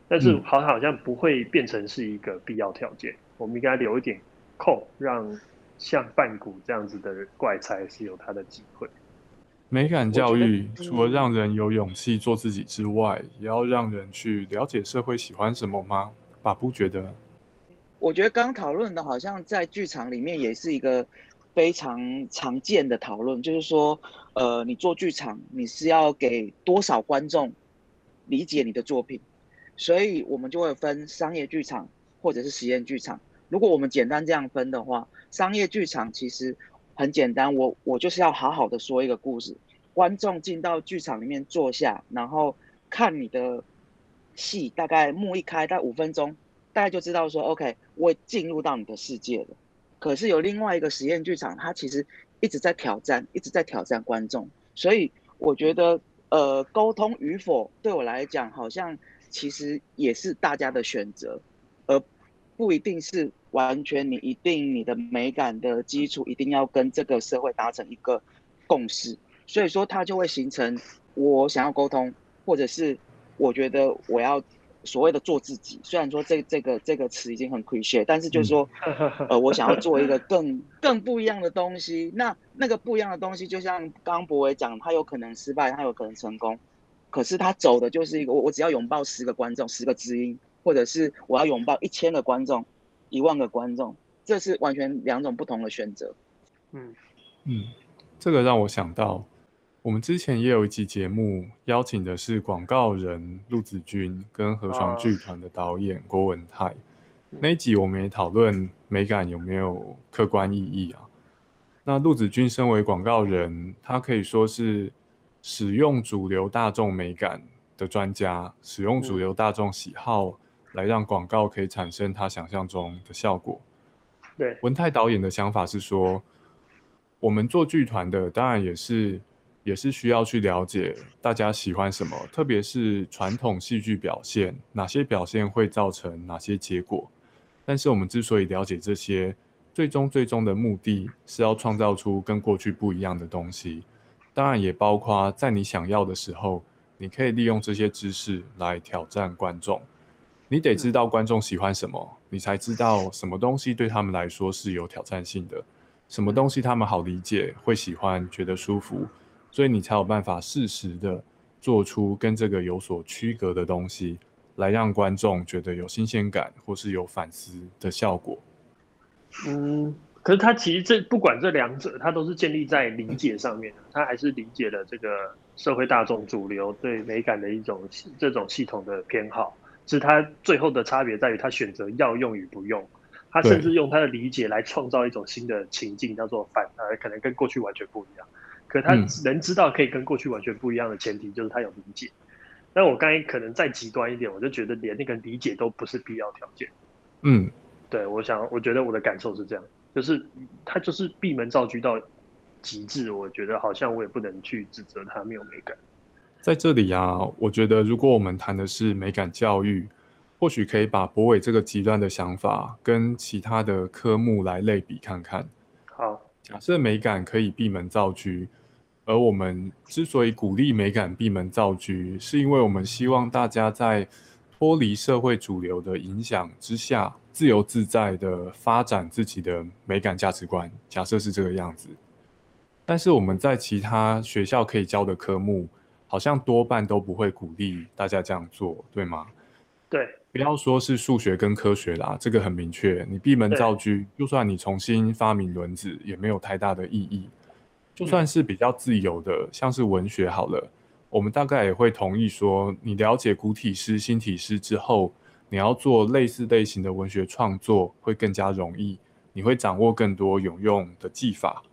但是好好像不会变成是一个必要条件，我们应该留一点空，让像半谷这样子的怪才是有他的机会。美感教育除了让人有勇气做自己之外，也要让人去了解社会喜欢什么吗？把不觉得？我觉得刚讨论的好像在剧场里面也是一个非常常见的讨论，就是说，呃，你做剧场，你是要给多少观众理解你的作品？所以我们就会分商业剧场或者是实验剧场。如果我们简单这样分的话，商业剧场其实。很简单，我我就是要好好的说一个故事，观众进到剧场里面坐下，然后看你的戏，大概幕一开，大概五分钟，大概就知道说，OK，我进入到你的世界了。可是有另外一个实验剧场，它其实一直在挑战，一直在挑战观众，所以我觉得，呃，沟通与否对我来讲，好像其实也是大家的选择，而不一定是。完全，你一定你的美感的基础一定要跟这个社会达成一个共识，所以说它就会形成我想要沟通，或者是我觉得我要所谓的做自己。虽然说这这个这个词已经很 c l i c h 但是就是说，呃，我想要做一个更更不一样的东西。那那个不一样的东西，就像刚刚博伟讲，他有可能失败，他有可能成功。可是他走的就是一个我我只要拥抱十个观众，十个知音，或者是我要拥抱一千个观众，一万个观众，这是完全两种不同的选择。嗯嗯，这个让我想到，我们之前也有一集节目，邀请的是广告人陆子君跟河床剧团的导演郭文泰。那一集我们也讨论美感有没有客观意义啊？那陆子君身为广告人，他可以说是使用主流大众美感的专家，使用主流大众喜好来让广告可以产生他想象中的效果。对，文泰导演的想法是说。我们做剧团的，当然也是也是需要去了解大家喜欢什么，特别是传统戏剧表现，哪些表现会造成哪些结果。但是我们之所以了解这些，最终最终的目的是要创造出跟过去不一样的东西。当然也包括在你想要的时候，你可以利用这些知识来挑战观众。你得知道观众喜欢什么，你才知道什么东西对他们来说是有挑战性的。什么东西他们好理解，会喜欢，觉得舒服，所以你才有办法适时的做出跟这个有所区隔的东西，来让观众觉得有新鲜感或是有反思的效果。嗯，可是他其实这不管这两者，他都是建立在理解上面的，他还是理解了这个社会大众主流对美感的一种这种系统的偏好，是他最后的差别在于他选择要用与不用。他甚至用他的理解来创造一种新的情境，叫做反而，可能跟过去完全不一样。可他能知道可以跟过去完全不一样的前提，就是他有理解。那我刚才可能再极端一点，我就觉得连那个理解都不是必要条件。嗯，对，我想，我觉得我的感受是这样，就是他就是闭门造车到极致，我觉得好像我也不能去指责他没有美感。在这里啊，我觉得如果我们谈的是美感教育。或许可以把博伟这个极端的想法跟其他的科目来类比看看。好，假设美感可以闭门造车，而我们之所以鼓励美感闭门造车，是因为我们希望大家在脱离社会主流的影响之下，自由自在的发展自己的美感价值观。假设是这个样子，但是我们在其他学校可以教的科目，好像多半都不会鼓励大家这样做，对吗？对。不要说是数学跟科学啦，这个很明确。你闭门造车，就算你重新发明轮子，也没有太大的意义。就算是比较自由的，像是文学好了，我们大概也会同意说，你了解古体诗、新体诗之后，你要做类似类型的文学创作会更加容易，你会掌握更多有用的技法。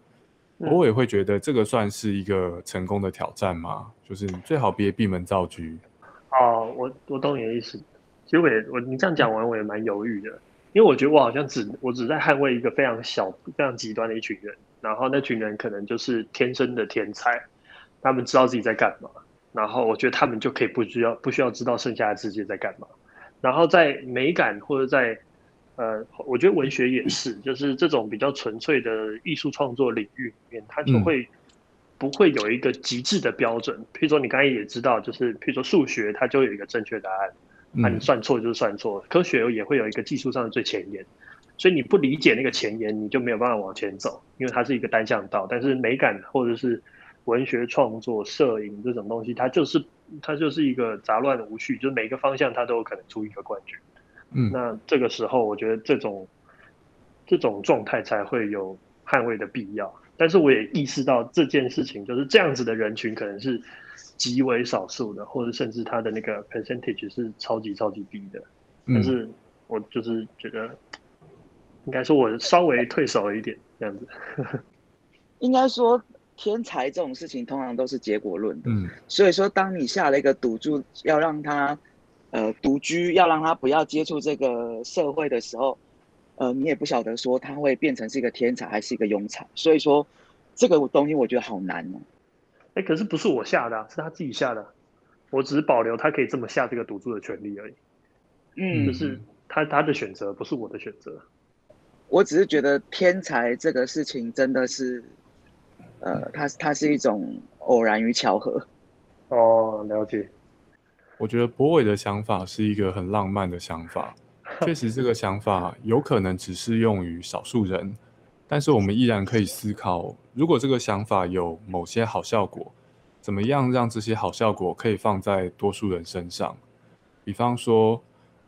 我也会觉得这个算是一个成功的挑战吗？就是最好别闭门造车。哦，我我懂你的意思。其实我也我你这样讲完我也蛮犹豫的，因为我觉得我好像只我只在捍卫一个非常小非常极端的一群人，然后那群人可能就是天生的天才，他们知道自己在干嘛，然后我觉得他们就可以不需要不需要知道剩下的世界在干嘛，然后在美感或者在呃，我觉得文学也是，就是这种比较纯粹的艺术创作领域里面，它就会不会有一个极致的标准，譬如说你刚才也知道，就是譬如说数学它就有一个正确答案。那你算错就是算错，科学也会有一个技术上的最前沿，所以你不理解那个前沿，你就没有办法往前走，因为它是一个单向道。但是美感或者是文学创作、摄影这种东西，它就是它就是一个杂乱无序，就是每个方向它都有可能出一个冠军。嗯，那这个时候我觉得这种这种状态才会有捍卫的必要。但是我也意识到这件事情就是这样子的人群可能是。极为少数的，或者甚至他的那个 percentage 是超级超级低的，但是我就是觉得，应该说我稍微退守了一点这样子。应该说天才这种事情通常都是结果论的，嗯，所以说当你下了一个赌注，要让他呃独居，要让他不要接触这个社会的时候，呃，你也不晓得说他会变成是一个天才还是一个庸才，所以说这个东西我觉得好难哦。哎，可是不是我下的，是他自己下的，我只是保留他可以这么下这个赌注的权利而已。嗯，就是他他的选择，不是我的选择。我只是觉得天才这个事情真的是，呃，它它是一种偶然与巧合。哦，了解。我觉得博伟的想法是一个很浪漫的想法，确实这个想法有可能只适用于少数人。但是我们依然可以思考，如果这个想法有某些好效果，怎么样让这些好效果可以放在多数人身上？比方说，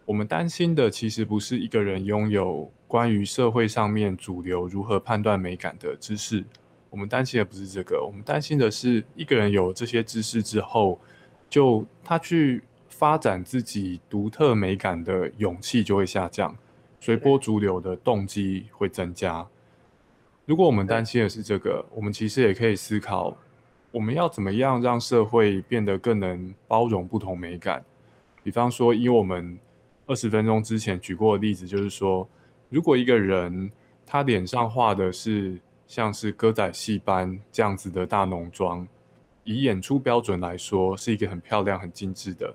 我们担心的其实不是一个人拥有关于社会上面主流如何判断美感的知识，我们担心的不是这个，我们担心的是一个人有这些知识之后，就他去发展自己独特美感的勇气就会下降，随波逐流的动机会增加。如果我们担心的是这个，我们其实也可以思考。我们要怎么样让社会变得更能包容不同美感？比方说，以我们二十分钟之前举过的例子，就是说，如果一个人他脸上画的是像是歌仔戏般这样子的大浓妆，以演出标准来说，是一个很漂亮、很精致的。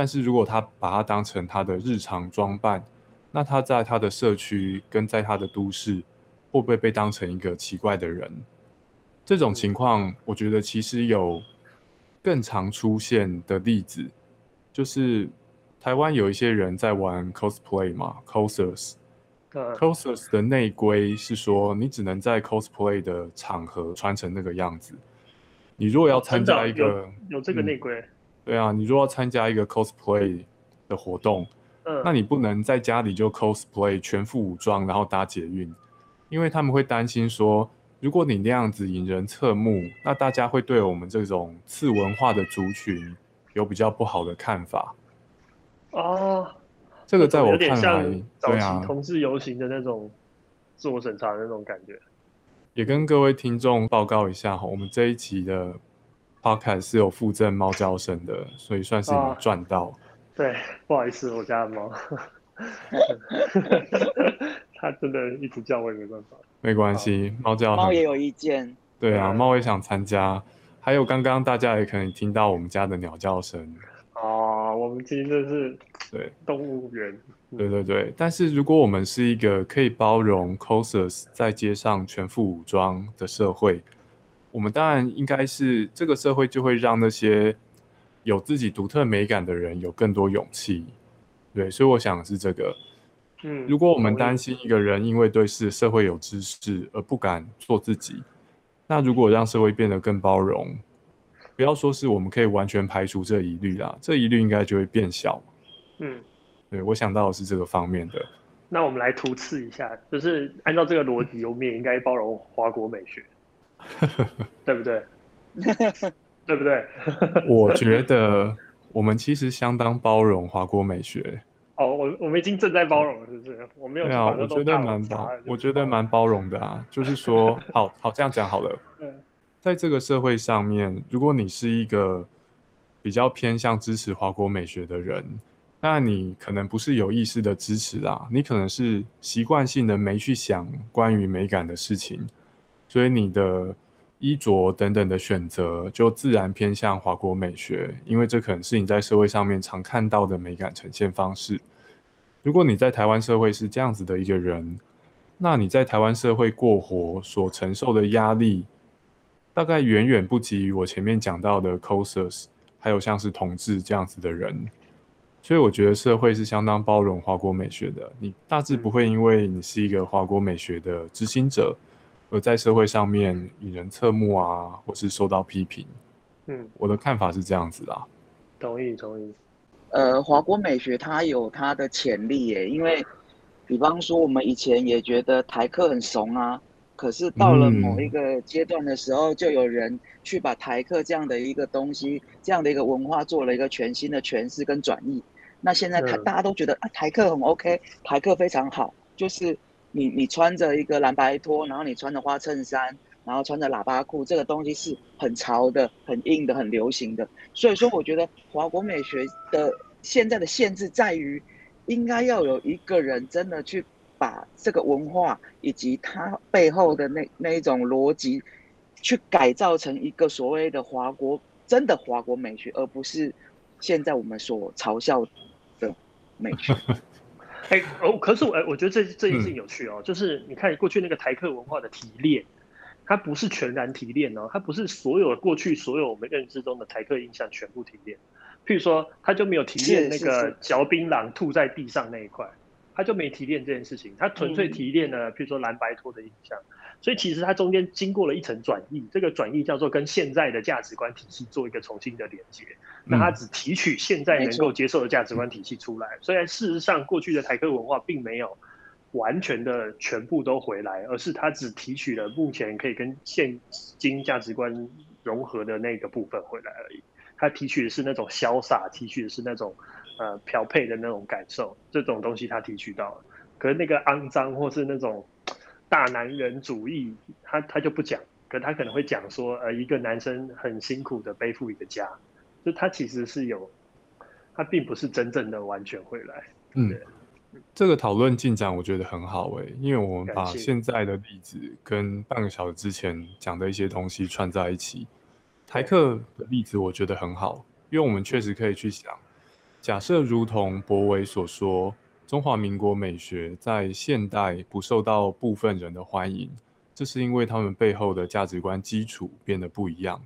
但是如果他把它当成他的日常装扮，那他在他的社区跟在他的都市，会不会被当成一个奇怪的人？这种情况，我觉得其实有更常出现的例子，就是台湾有一些人在玩 cosplay 嘛，cosers。cosers 的内规是说，你只能在 cosplay 的场合穿成那个样子。你如果要参加一个有这个内规，对啊，你如果要参加一个 cosplay 的活动，那你不能在家里就 cosplay 全副武装，然后搭捷运，因为他们会担心说。如果你那样子引人侧目，那大家会对我们这种次文化的族群有比较不好的看法。哦，这个在我看来，早期，同志游行的那种自我审查的那种感觉。也跟各位听众报告一下哈，我们这一期的 podcast 是有附赠猫叫声的，所以算是你赚到。对，不好意思，我家的猫，它真的一直叫，我也没办法。没关系，猫叫。猫也有意见。对啊，猫也想参加。还有刚刚大家也可能听到我们家的鸟叫声。哦，我们今天是对动物园。对对对，但是如果我们是一个可以包容 cosers 在街上全副武装的社会，我们当然应该是这个社会就会让那些有自己独特美感的人有更多勇气。对，所以我想是这个。嗯，如果我们担心一个人因为对是社会有知识而不敢做自己，那如果让社会变得更包容，不要说是我们可以完全排除这疑虑啦，这疑虑应该就会变小。嗯，对我想到的是这个方面的。那我们来图刺一下，就是按照这个逻辑，我们也应该包容华国美学，对不对？对不对？我觉得我们其实相当包容华国美学。哦，我我们已经正在包容了，是不是？我没有。对啊，我觉得蛮包，我觉得蛮包容的啊。就是说，好好这样讲好了。嗯，在这个社会上面，如果你是一个比较偏向支持华国美学的人，那你可能不是有意识的支持啊，你可能是习惯性的没去想关于美感的事情，所以你的衣着等等的选择就自然偏向华国美学，因为这可能是你在社会上面常看到的美感呈现方式。如果你在台湾社会是这样子的一个人，那你在台湾社会过活所承受的压力，大概远远不及于我前面讲到的 cosers，还有像是同志这样子的人。所以我觉得社会是相当包容华国美学的，你大致不会因为你是一个华国美学的执行者，而在社会上面引人侧目啊，或是受到批评。嗯，我的看法是这样子啦。同意，同意。呃，华国美学它有它的潜力耶，因为，比方说我们以前也觉得台客很怂啊，可是到了某一个阶段的时候，就有人去把台客这样的一个东西，这样的一个文化做了一个全新的诠释跟转译。那现在台大家都觉得啊，台客很 OK，台客非常好，就是你你穿着一个蓝白拖，然后你穿着花衬衫，然后穿着喇叭裤，这个东西是很潮的、很硬的、很流行的。所以说，我觉得华国美学的现在的限制在于，应该要有一个人真的去把这个文化以及它背后的那那一种逻辑，去改造成一个所谓的华国真的华国美学，而不是现在我们所嘲笑的美学。哎哦，可是我哎，我觉得这这件事情有趣哦，就是你看过去那个台客文化的提炼。它不是全然提炼哦，它不是所有过去所有我们认知中的台客印象全部提炼。譬如说，他就没有提炼那个嚼槟榔吐在地上那一块，他就没提炼这件事情，他纯粹提炼了，比如说蓝白托的影像。所以其实它中间经过了一层转译，这个转译叫做跟现在的价值观体系做一个重新的连接。那他只提取现在能够接受的价值观体系出来，虽然事实上过去的台客文化并没有完全的全部都回来，而是他只提取了目前可以跟现今价值观融合的那个部分回来而已。他提取的是那种潇洒，提取的是那种呃漂配的那种感受，这种东西他提取到了。可是那个肮脏或是那种。大男人主义，他他就不讲，可他可能会讲说，呃，一个男生很辛苦的背负一个家，就他其实是有，他并不是真正的完全回来。嗯，这个讨论进展我觉得很好诶，因为我们把现在的例子跟半个小时之前讲的一些东西串在一起。台客的例子我觉得很好，因为我们确实可以去想，假设如同博维所说。中华民国美学在现代不受到部分人的欢迎，这是因为他们背后的价值观基础变得不一样。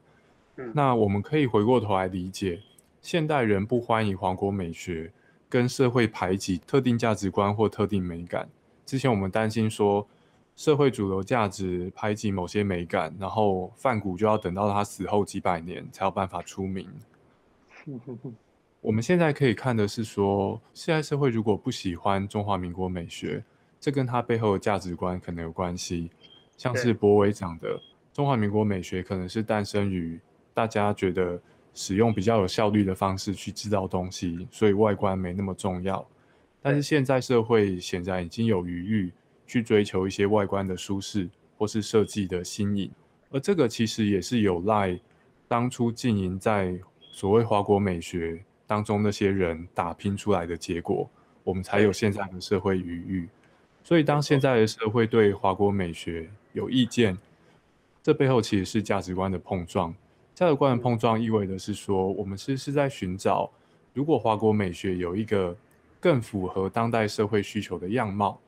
那我们可以回过头来理解，现代人不欢迎华国美学，跟社会排挤特定价值观或特定美感。之前我们担心说，社会主流价值排挤某些美感，然后范古就要等到他死后几百年才有办法出名。我们现在可以看的是说，现在社会如果不喜欢中华民国美学，这跟它背后的价值观可能有关系。像是博伟讲的，中华民国美学可能是诞生于大家觉得使用比较有效率的方式去制造东西，所以外观没那么重要。但是现在社会显然已经有余裕去追求一些外观的舒适或是设计的新颖，而这个其实也是有赖当初经营在所谓华国美学。当中那些人打拼出来的结果，我们才有现在的社会余裕。所以，当现在的社会对华国美学有意见，这背后其实是价值观的碰撞。价值观的碰撞意味着是说，我们是是在寻找，如果华国美学有一个更符合当代社会需求的样貌，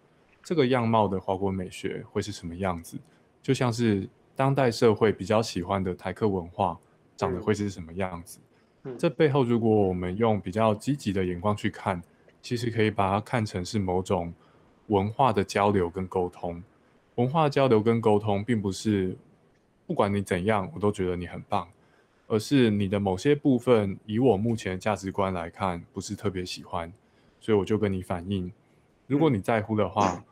这个样貌的华国美学会是什么样子？就像是当代社会比较喜欢的台客文化，长得会是什么样子？这背后，如果我们用比较积极的眼光去看，其实可以把它看成是某种文化的交流跟沟通。文化交流跟沟通，并不是不管你怎样，我都觉得你很棒，而是你的某些部分，以我目前的价值观来看，不是特别喜欢，所以我就跟你反映。如果你在乎的话，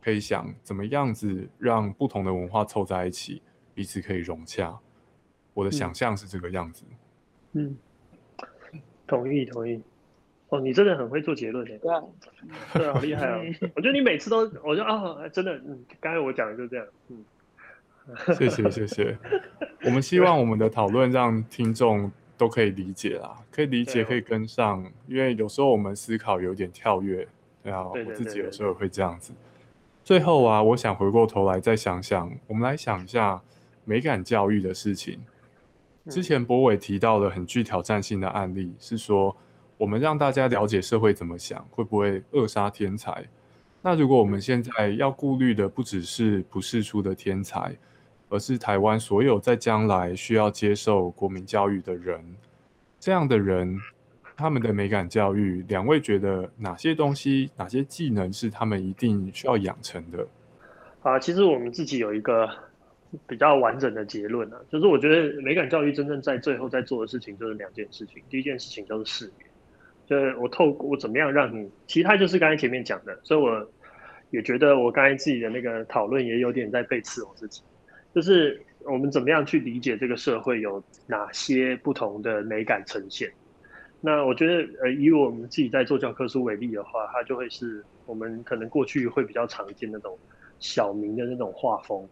可以想怎么样子让不同的文化凑在一起，彼此可以融洽。我的想象是这个样子。嗯。同意同意，哦，你真的很会做结论的，对啊，对啊，好厉害 啊！我觉得你每次都，我就啊，真的，嗯，刚才我讲的就这样，嗯，谢谢谢谢，我们希望我们的讨论让听众都可以理解啦，可以理解，可以跟上，因为有时候我们思考有点跳跃，对啊，我自己有时候会这样子。最后啊，我想回过头来再想想，我们来想一下美感教育的事情。之前博伟提到了很具挑战性的案例，是说我们让大家了解社会怎么想，会不会扼杀天才？那如果我们现在要顾虑的不只是不世出的天才，而是台湾所有在将来需要接受国民教育的人，这样的人，他们的美感教育，两位觉得哪些东西、哪些技能是他们一定需要养成的？啊，其实我们自己有一个。比较完整的结论呢，就是我觉得美感教育真正在最后在做的事情就是两件事情。第一件事情就是视觉，就是我透过我怎么样让你，其他就是刚才前面讲的，所以我也觉得我刚才自己的那个讨论也有点在背刺我自己，就是我们怎么样去理解这个社会有哪些不同的美感呈现。那我觉得呃，以我们自己在做教科书为例的话，它就会是我们可能过去会比较常见那种小明的那种画风。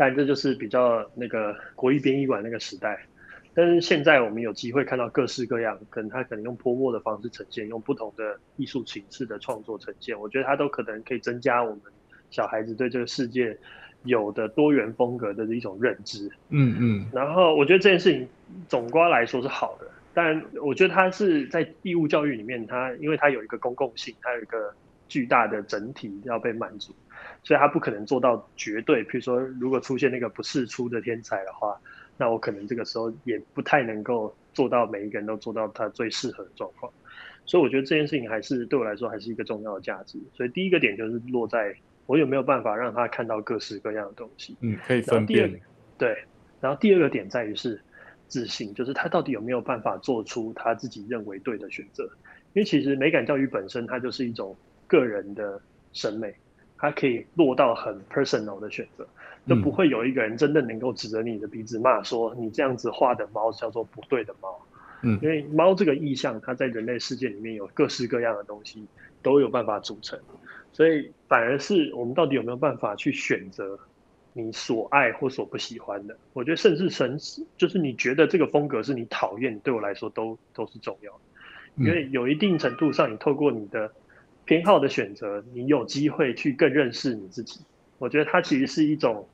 但这就是比较那个国艺编译馆那个时代，但是现在我们有机会看到各式各样，可能他可能用泼墨的方式呈现，用不同的艺术形式的创作呈现，我觉得他都可能可以增加我们小孩子对这个世界有的多元风格的一种认知。嗯嗯。然后我觉得这件事情总瓜来说是好的，但我觉得它是在义务教育里面，它因为它有一个公共性，它有一个巨大的整体要被满足。所以他不可能做到绝对。譬如说，如果出现那个不世出的天才的话，那我可能这个时候也不太能够做到每一个人都做到他最适合的状况。所以我觉得这件事情还是对我来说还是一个重要的价值。所以第一个点就是落在我有没有办法让他看到各式各样的东西，嗯，可以分辨。对，然后第二个点在于是自信，就是他到底有没有办法做出他自己认为对的选择。因为其实美感教育本身它就是一种个人的审美，它可以落到很 personal 的选择。就不会有一个人真的能够指着你的鼻子骂说你这样子画的猫叫做不对的猫，嗯，因为猫这个意象它在人类世界里面有各式各样的东西都有办法组成，所以反而是我们到底有没有办法去选择你所爱或所不喜欢的？我觉得甚至神就是你觉得这个风格是你讨厌，对我来说都都是重要的，因为有一定程度上你透过你的偏好的选择，你有机会去更认识你自己。我觉得它其实是一种，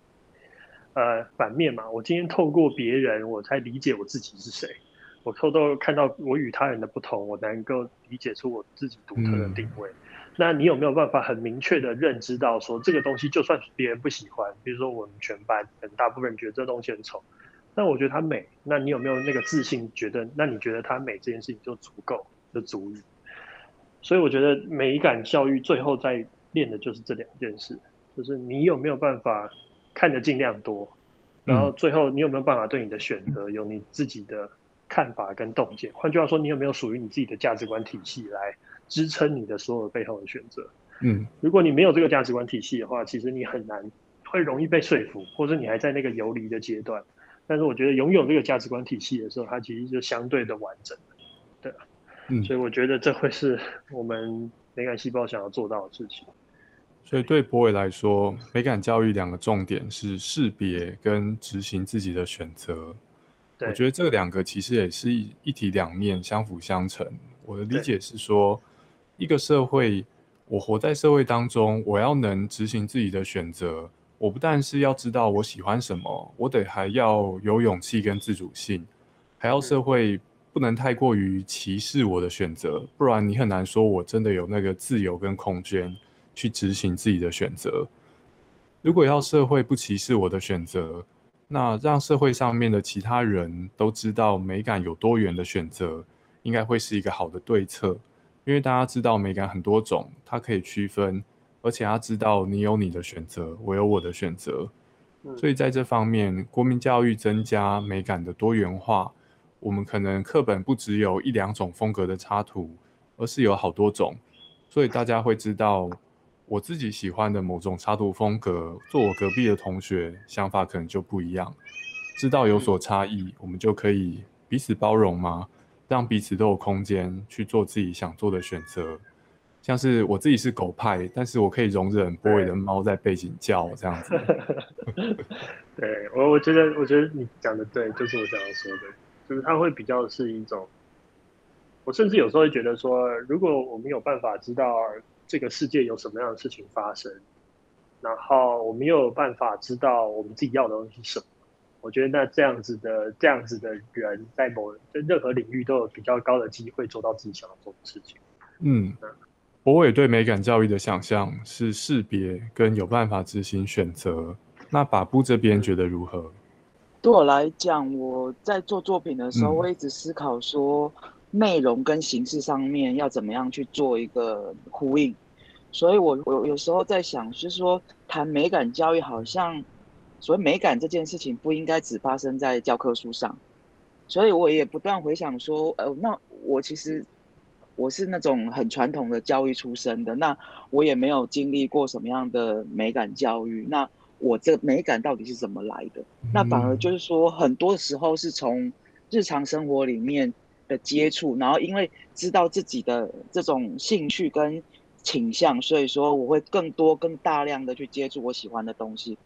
呃，反面嘛。我今天透过别人，我才理解我自己是谁。我透过看到我与他人的不同，我能够理解出我自己独特的定位。那你有没有办法很明确的认知到，说这个东西就算别人不喜欢，比如说我们全班很大部分人觉得这东西很丑，但我觉得它美。那你有没有那个自信，觉得那你觉得它美这件事情就足够，就足以？所以我觉得美感教育最后在练的就是这两件事。就是你有没有办法看得尽量多，然后最后你有没有办法对你的选择有你自己的看法跟洞见？换句话说，你有没有属于你自己的价值观体系来支撑你的所有背后的选择？嗯，如果你没有这个价值观体系的话，其实你很难会容易被说服，或者你还在那个游离的阶段。但是我觉得拥有这个价值观体系的时候，它其实就相对的完整，对嗯，所以我觉得这会是我们美感细胞想要做到的事情。所以对博伟来说，美感教育两个重点是识别跟执行自己的选择。我觉得这两个其实也是一一体两面，相辅相成。我的理解是说，一个社会，我活在社会当中，我要能执行自己的选择，我不但是要知道我喜欢什么，我得还要有勇气跟自主性，还要社会不能太过于歧视我的选择，不然你很难说我真的有那个自由跟空间。去执行自己的选择。如果要社会不歧视我的选择，那让社会上面的其他人都知道美感有多元的选择，应该会是一个好的对策。因为大家知道美感很多种，它可以区分，而且他知道你有你的选择，我有我的选择。所以在这方面，国民教育增加美感的多元化，我们可能课本不只有一两种风格的插图，而是有好多种，所以大家会知道。我自己喜欢的某种插图风格，做我隔壁的同学想法可能就不一样。知道有所差异，我们就可以彼此包容吗？让彼此都有空间去做自己想做的选择。像是我自己是狗派，但是我可以容忍波尾的猫在背景叫这样子。对我，我觉得，我觉得你讲的对，就是我想要说的，就是它会比较是一种。我甚至有时候会觉得说，如果我们有办法知道。这个世界有什么样的事情发生，然后我们又有办法知道我们自己要的东西是什么？我觉得那这样子的这样子的人，在某在任何领域都有比较高的机会做到自己想要做的事情。嗯，博伟对美感教育的想象是识别跟有办法执行选择。那把布这边觉得如何？对我来讲，我在做作品的时候，我一直思考说。内容跟形式上面要怎么样去做一个呼应，所以我我有时候在想，就是说谈美感教育，好像所谓美感这件事情不应该只发生在教科书上，所以我也不断回想说，呃，那我其实我是那种很传统的教育出身的，那我也没有经历过什么样的美感教育，那我这美感到底是怎么来的？那反而就是说，很多时候是从日常生活里面。的接触，然后因为知道自己的这种兴趣跟倾向，所以说我会更多、更大量的去接触我喜欢的东西，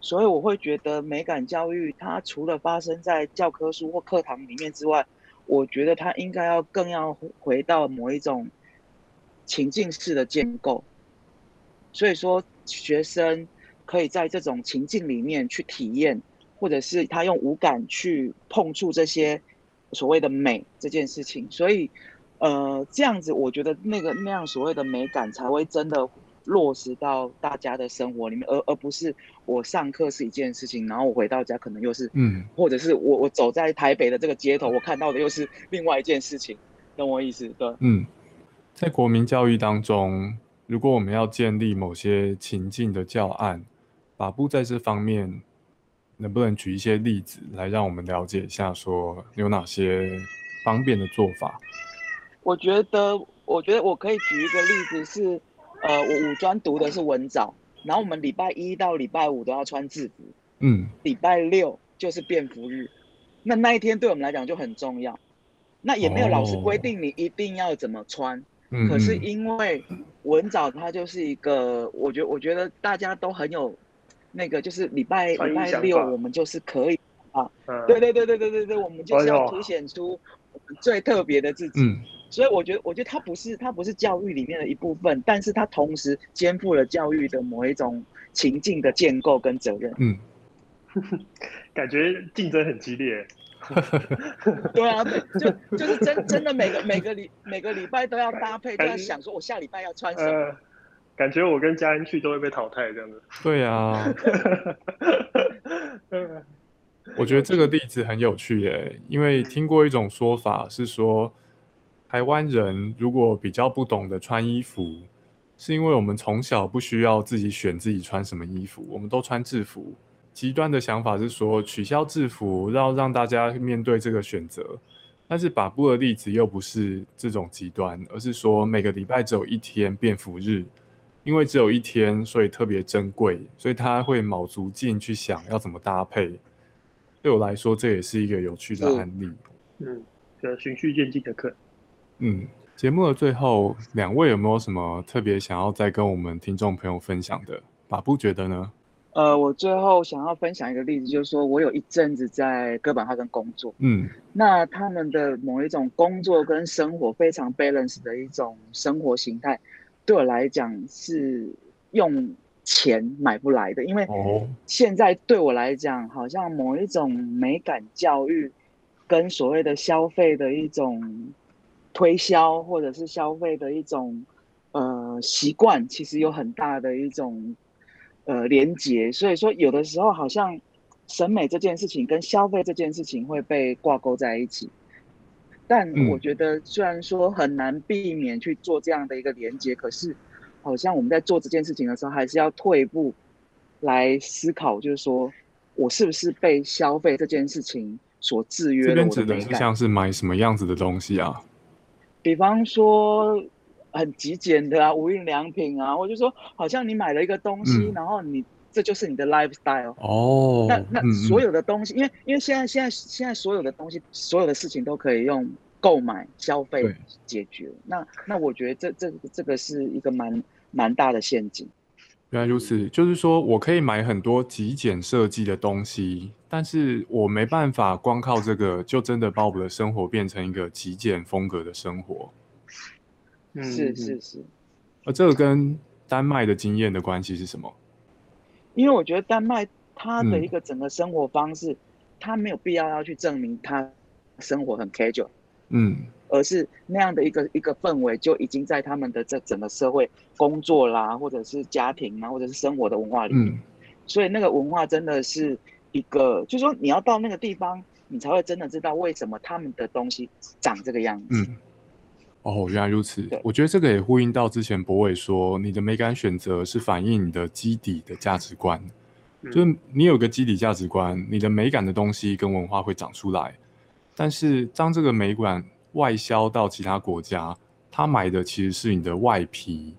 所以我会觉得美感教育它除了发生在教科书或课堂里面之外，我觉得它应该要更要回到某一种情境式的建构，所以说学生可以在这种情境里面去体验，或者是他用五感去碰触这些。所谓的美这件事情，所以，呃，这样子，我觉得那个那样所谓的美感才会真的落实到大家的生活里面，而而不是我上课是一件事情，然后我回到家可能又是，嗯，或者是我我走在台北的这个街头，我看到的又是另外一件事情。懂我意思？对，嗯，在国民教育当中，如果我们要建立某些情境的教案，法布在这方面能不能举一些例子来让我们了解一下，说有哪些方便的做法？我觉得，我觉得我可以举一个例子是，呃，我五专读的是文藻，然后我们礼拜一到礼拜五都要穿制服，嗯，礼拜六就是便服日，那那一天对我们来讲就很重要。那也没有老师规定你一定要怎么穿，嗯可是嗯因为文藻它就是一个，我觉我觉得大家都很有那个，就是礼拜礼拜六我们就是可以，啊，对对对对对对对，我们就是要凸显出我们最特别的自己。嗯所以我觉得，我觉得它不是它不是教育里面的一部分，但是它同时肩负了教育的某一种情境的建构跟责任。嗯，感觉竞争很激烈。对啊，对就就是真真的每个每个礼每个礼拜都要搭配，都要想说我下礼拜要穿什么。呃，感觉我跟嘉恩去都会被淘汰这样子。对啊，嗯 我觉得这个例子很有趣耶，因为听过一种说法是说，台湾人如果比较不懂得穿衣服，是因为我们从小不需要自己选自己穿什么衣服，我们都穿制服。极端的想法是说取消制服，让让大家面对这个选择。但是把布的例子又不是这种极端，而是说每个礼拜只有一天便服日，因为只有一天，所以特别珍贵，所以他会卯足劲去想要怎么搭配。对我来说，这也是一个有趣的案例。嗯，这循序渐进的课。嗯，节目的最后，两位有没有什么特别想要再跟我们听众朋友分享的？把布觉得呢？呃，我最后想要分享一个例子，就是说我有一阵子在哥本哈根工作，嗯那他们的某一种工作跟生活非常 balance 的一种生活形态，对我来讲是用钱买不来的，因为哦现在对我来讲，好像某一种美感教育跟所谓的消费的一种推销，或者是消费的一种呃习惯，其实有很大的一种呃连结。所以说，有的时候好像审美这件事情跟消费这件事情会被挂钩在一起。但嗯我觉得，虽然说很难避免去做这样的一个连接，可是好像我们在做这件事情的时候，还是要退一步来思考，就是说我是不是被消费这件事情所制约了这边指的我的美感？是像是买什么样子的东西啊？比方说很极简的啊，无印良品啊，我就说好像你买了一个东西，嗯然后你这就是你的 lifestyle。哦，那那嗯所嗯有的东西，因为因为现在现在现在所有的东西，所有的事情都可以用购买消费解决。那那我觉得这这这个是一个蛮蛮大的陷阱。原来如此，就是说我可以买很多极简设计的东西，但是我没办法光靠这个就真的把我的生活变成一个极简风格的生活。嗯，是嗯是是，而这个跟丹麦的经验的关系是什么？因为我觉得丹麦他的嗯一个整个生活方式，它没有必要要去证明他生活很 casual。嗯而是那样的一个一个氛围就已经在他们的这整个社会工作啦，或者是家庭啊，或者是生活的文化里面。嗯所以那个文化真的是一个，就是说你要到那个地方，你才会真的知道为什么他们的东西长这个样子。嗯。哦，原来如此。我觉得这个也呼应到之前博伟说，你的美感选择是反映你的基底的价值观。嗯就是你有个基底价值观，你的美感的东西跟文化会长出来。但是当这个美感外销到其他国家，他买的其实是你的外皮。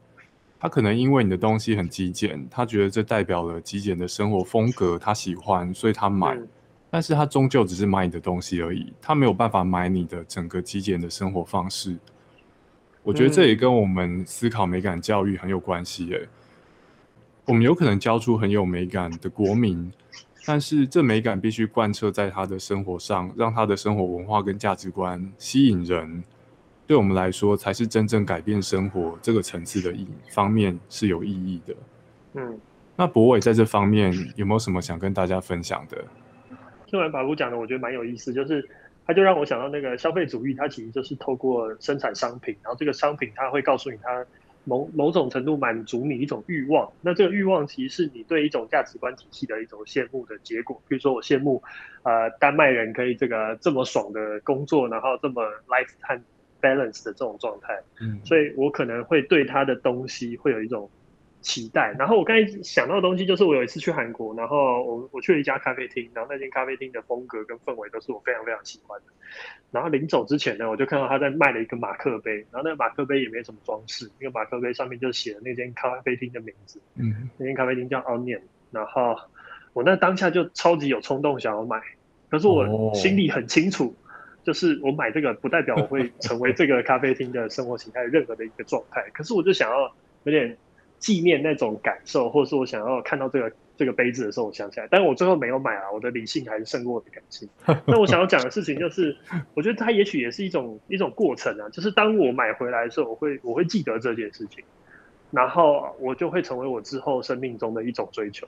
他可能因为你的东西很极简，他觉得这代表了极简的生活风格，他喜欢，所以他买。嗯但是他终究只是买你的东西而已，他没有办法买你的整个极简的生活方式。我觉得这也跟我们思考美感教育很有关系耶。我们有可能教出很有美感的国民，但是这美感必须贯彻在他的生活上，让他的生活文化跟价值观吸引人。对我们来说，才是真正改变生活这个层次的意方面是有意义的。嗯，那博伟在这方面有没有什么想跟大家分享的？听完法布讲的，我觉得蛮有意思，就是他就让我想到那个消费主义，它其实就是透过生产商品，然后这个商品它会告诉你它某某种程度满足你一种欲望，那这个欲望其实是你对一种价值观体系的一种羡慕的结果。比如说我羡慕呃丹麦人可以这个这么爽的工作，然后这么 lifetime balance 的这种状态，嗯，所以我可能会对他的东西会有一种期待。然后我刚才想到的东西就是，我有一次去韩国，然后我我去了一家咖啡厅，然后那间咖啡厅的风格跟氛围都是我非常非常喜欢的。然后临走之前呢，我就看到他在卖了一个马克杯，然后那个马克杯也没什么装饰，那个马克杯上面就写了那间咖啡厅的名字，嗯，那间咖啡厅叫 Onion。然后我那当下就超级有冲动想要买，可是我心里很清楚。就是我买这个不代表我会成为这个咖啡厅的生活形态任何的一个状态，可是我就想要有点纪念那种感受，或者是我想要看到这个这个杯子的时候，我想起来，但是我最后没有买啊，我的理性还是胜过我的感性。那我想要讲的事情就是，我觉得它也许也是一种一种过程啊，就是当我买回来的时候，我会我会记得这件事情，然后我就会成为我之后生命中的一种追求。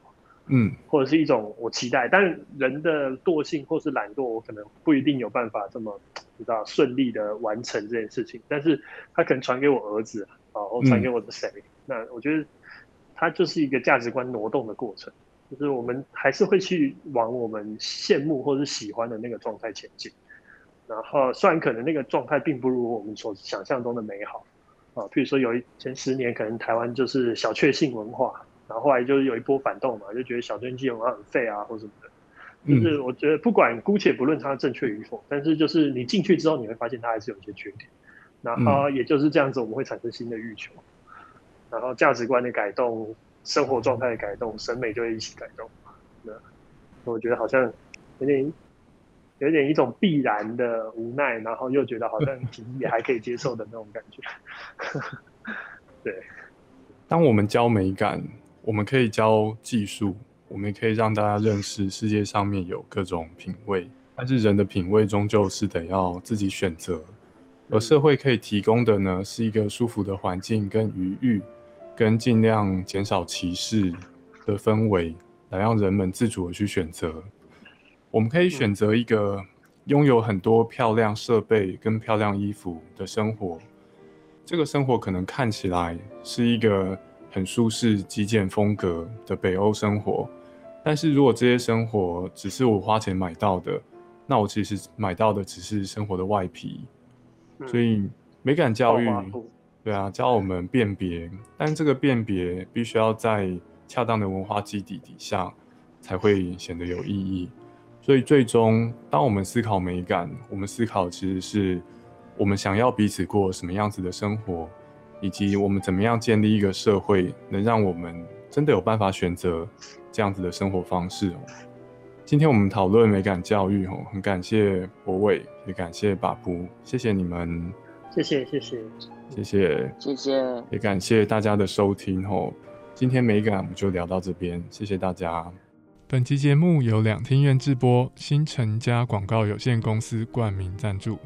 嗯，或者是一种我期待，但人的惰性或是懒惰，我可能不一定有办法这么，知道顺利的完成这件事情。但是他可能传给我儿子啊，或传给我的谁，那我觉得它就是一个价值观挪动的过程，就是我们还是会去往我们羡慕或是喜欢的那个状态前进。然后虽然可能那个状态并不如我们所想象中的美好啊，譬如说有一前十年，可能台湾就是小确幸文化。然后后来就是有一波反动嘛，就觉得小确幸文化很废啊，或什么的。就是我觉得不管姑且不论它正确与否，但是就是你进去之后，你会发现它还是有一些缺点。然后也就是这样子，我们会产生新的欲求，然后价值观的改动、生活状态的改动、审美就会一起改动。那我觉得好像有点有点一种必然的无奈，然后又觉得好像其 实也还可以接受的那种感觉。对，当我们教美感。我们可以教技术，我们也可以让大家认识世界上面有各种品味，但是人的品味终究是得要自己选择，而社会可以提供的呢，是一个舒服的环境跟余裕，跟尽量减少歧视的氛围，来让人们自主的去选择。我们可以选择一个拥有很多漂亮设备跟漂亮衣服的生活，这个生活可能看起来是一个。很舒适、极简风格的北欧生活，但是如果这些生活只是我花钱买到的，那我其实买到的只是生活的外皮。所以美感教育，对啊，教我们辨别，但这个辨别必须要在恰当的文化基底底下，才会显得有意义。所以最终，当我们思考美感，我们思考其实是我们想要彼此过什么样子的生活。以及我们怎么样建立一个社会，能让我们真的有办法选择这样子的生活方式？今天我们讨论美感教育，哦，很感谢博伟，也感谢把布，谢谢你们，谢谢谢谢谢谢谢谢，也感谢大家的收听，哦。今天美感我们就聊到这边，谢谢大家。本期节目由两厅院制播，新城家广告有限公司冠名赞助。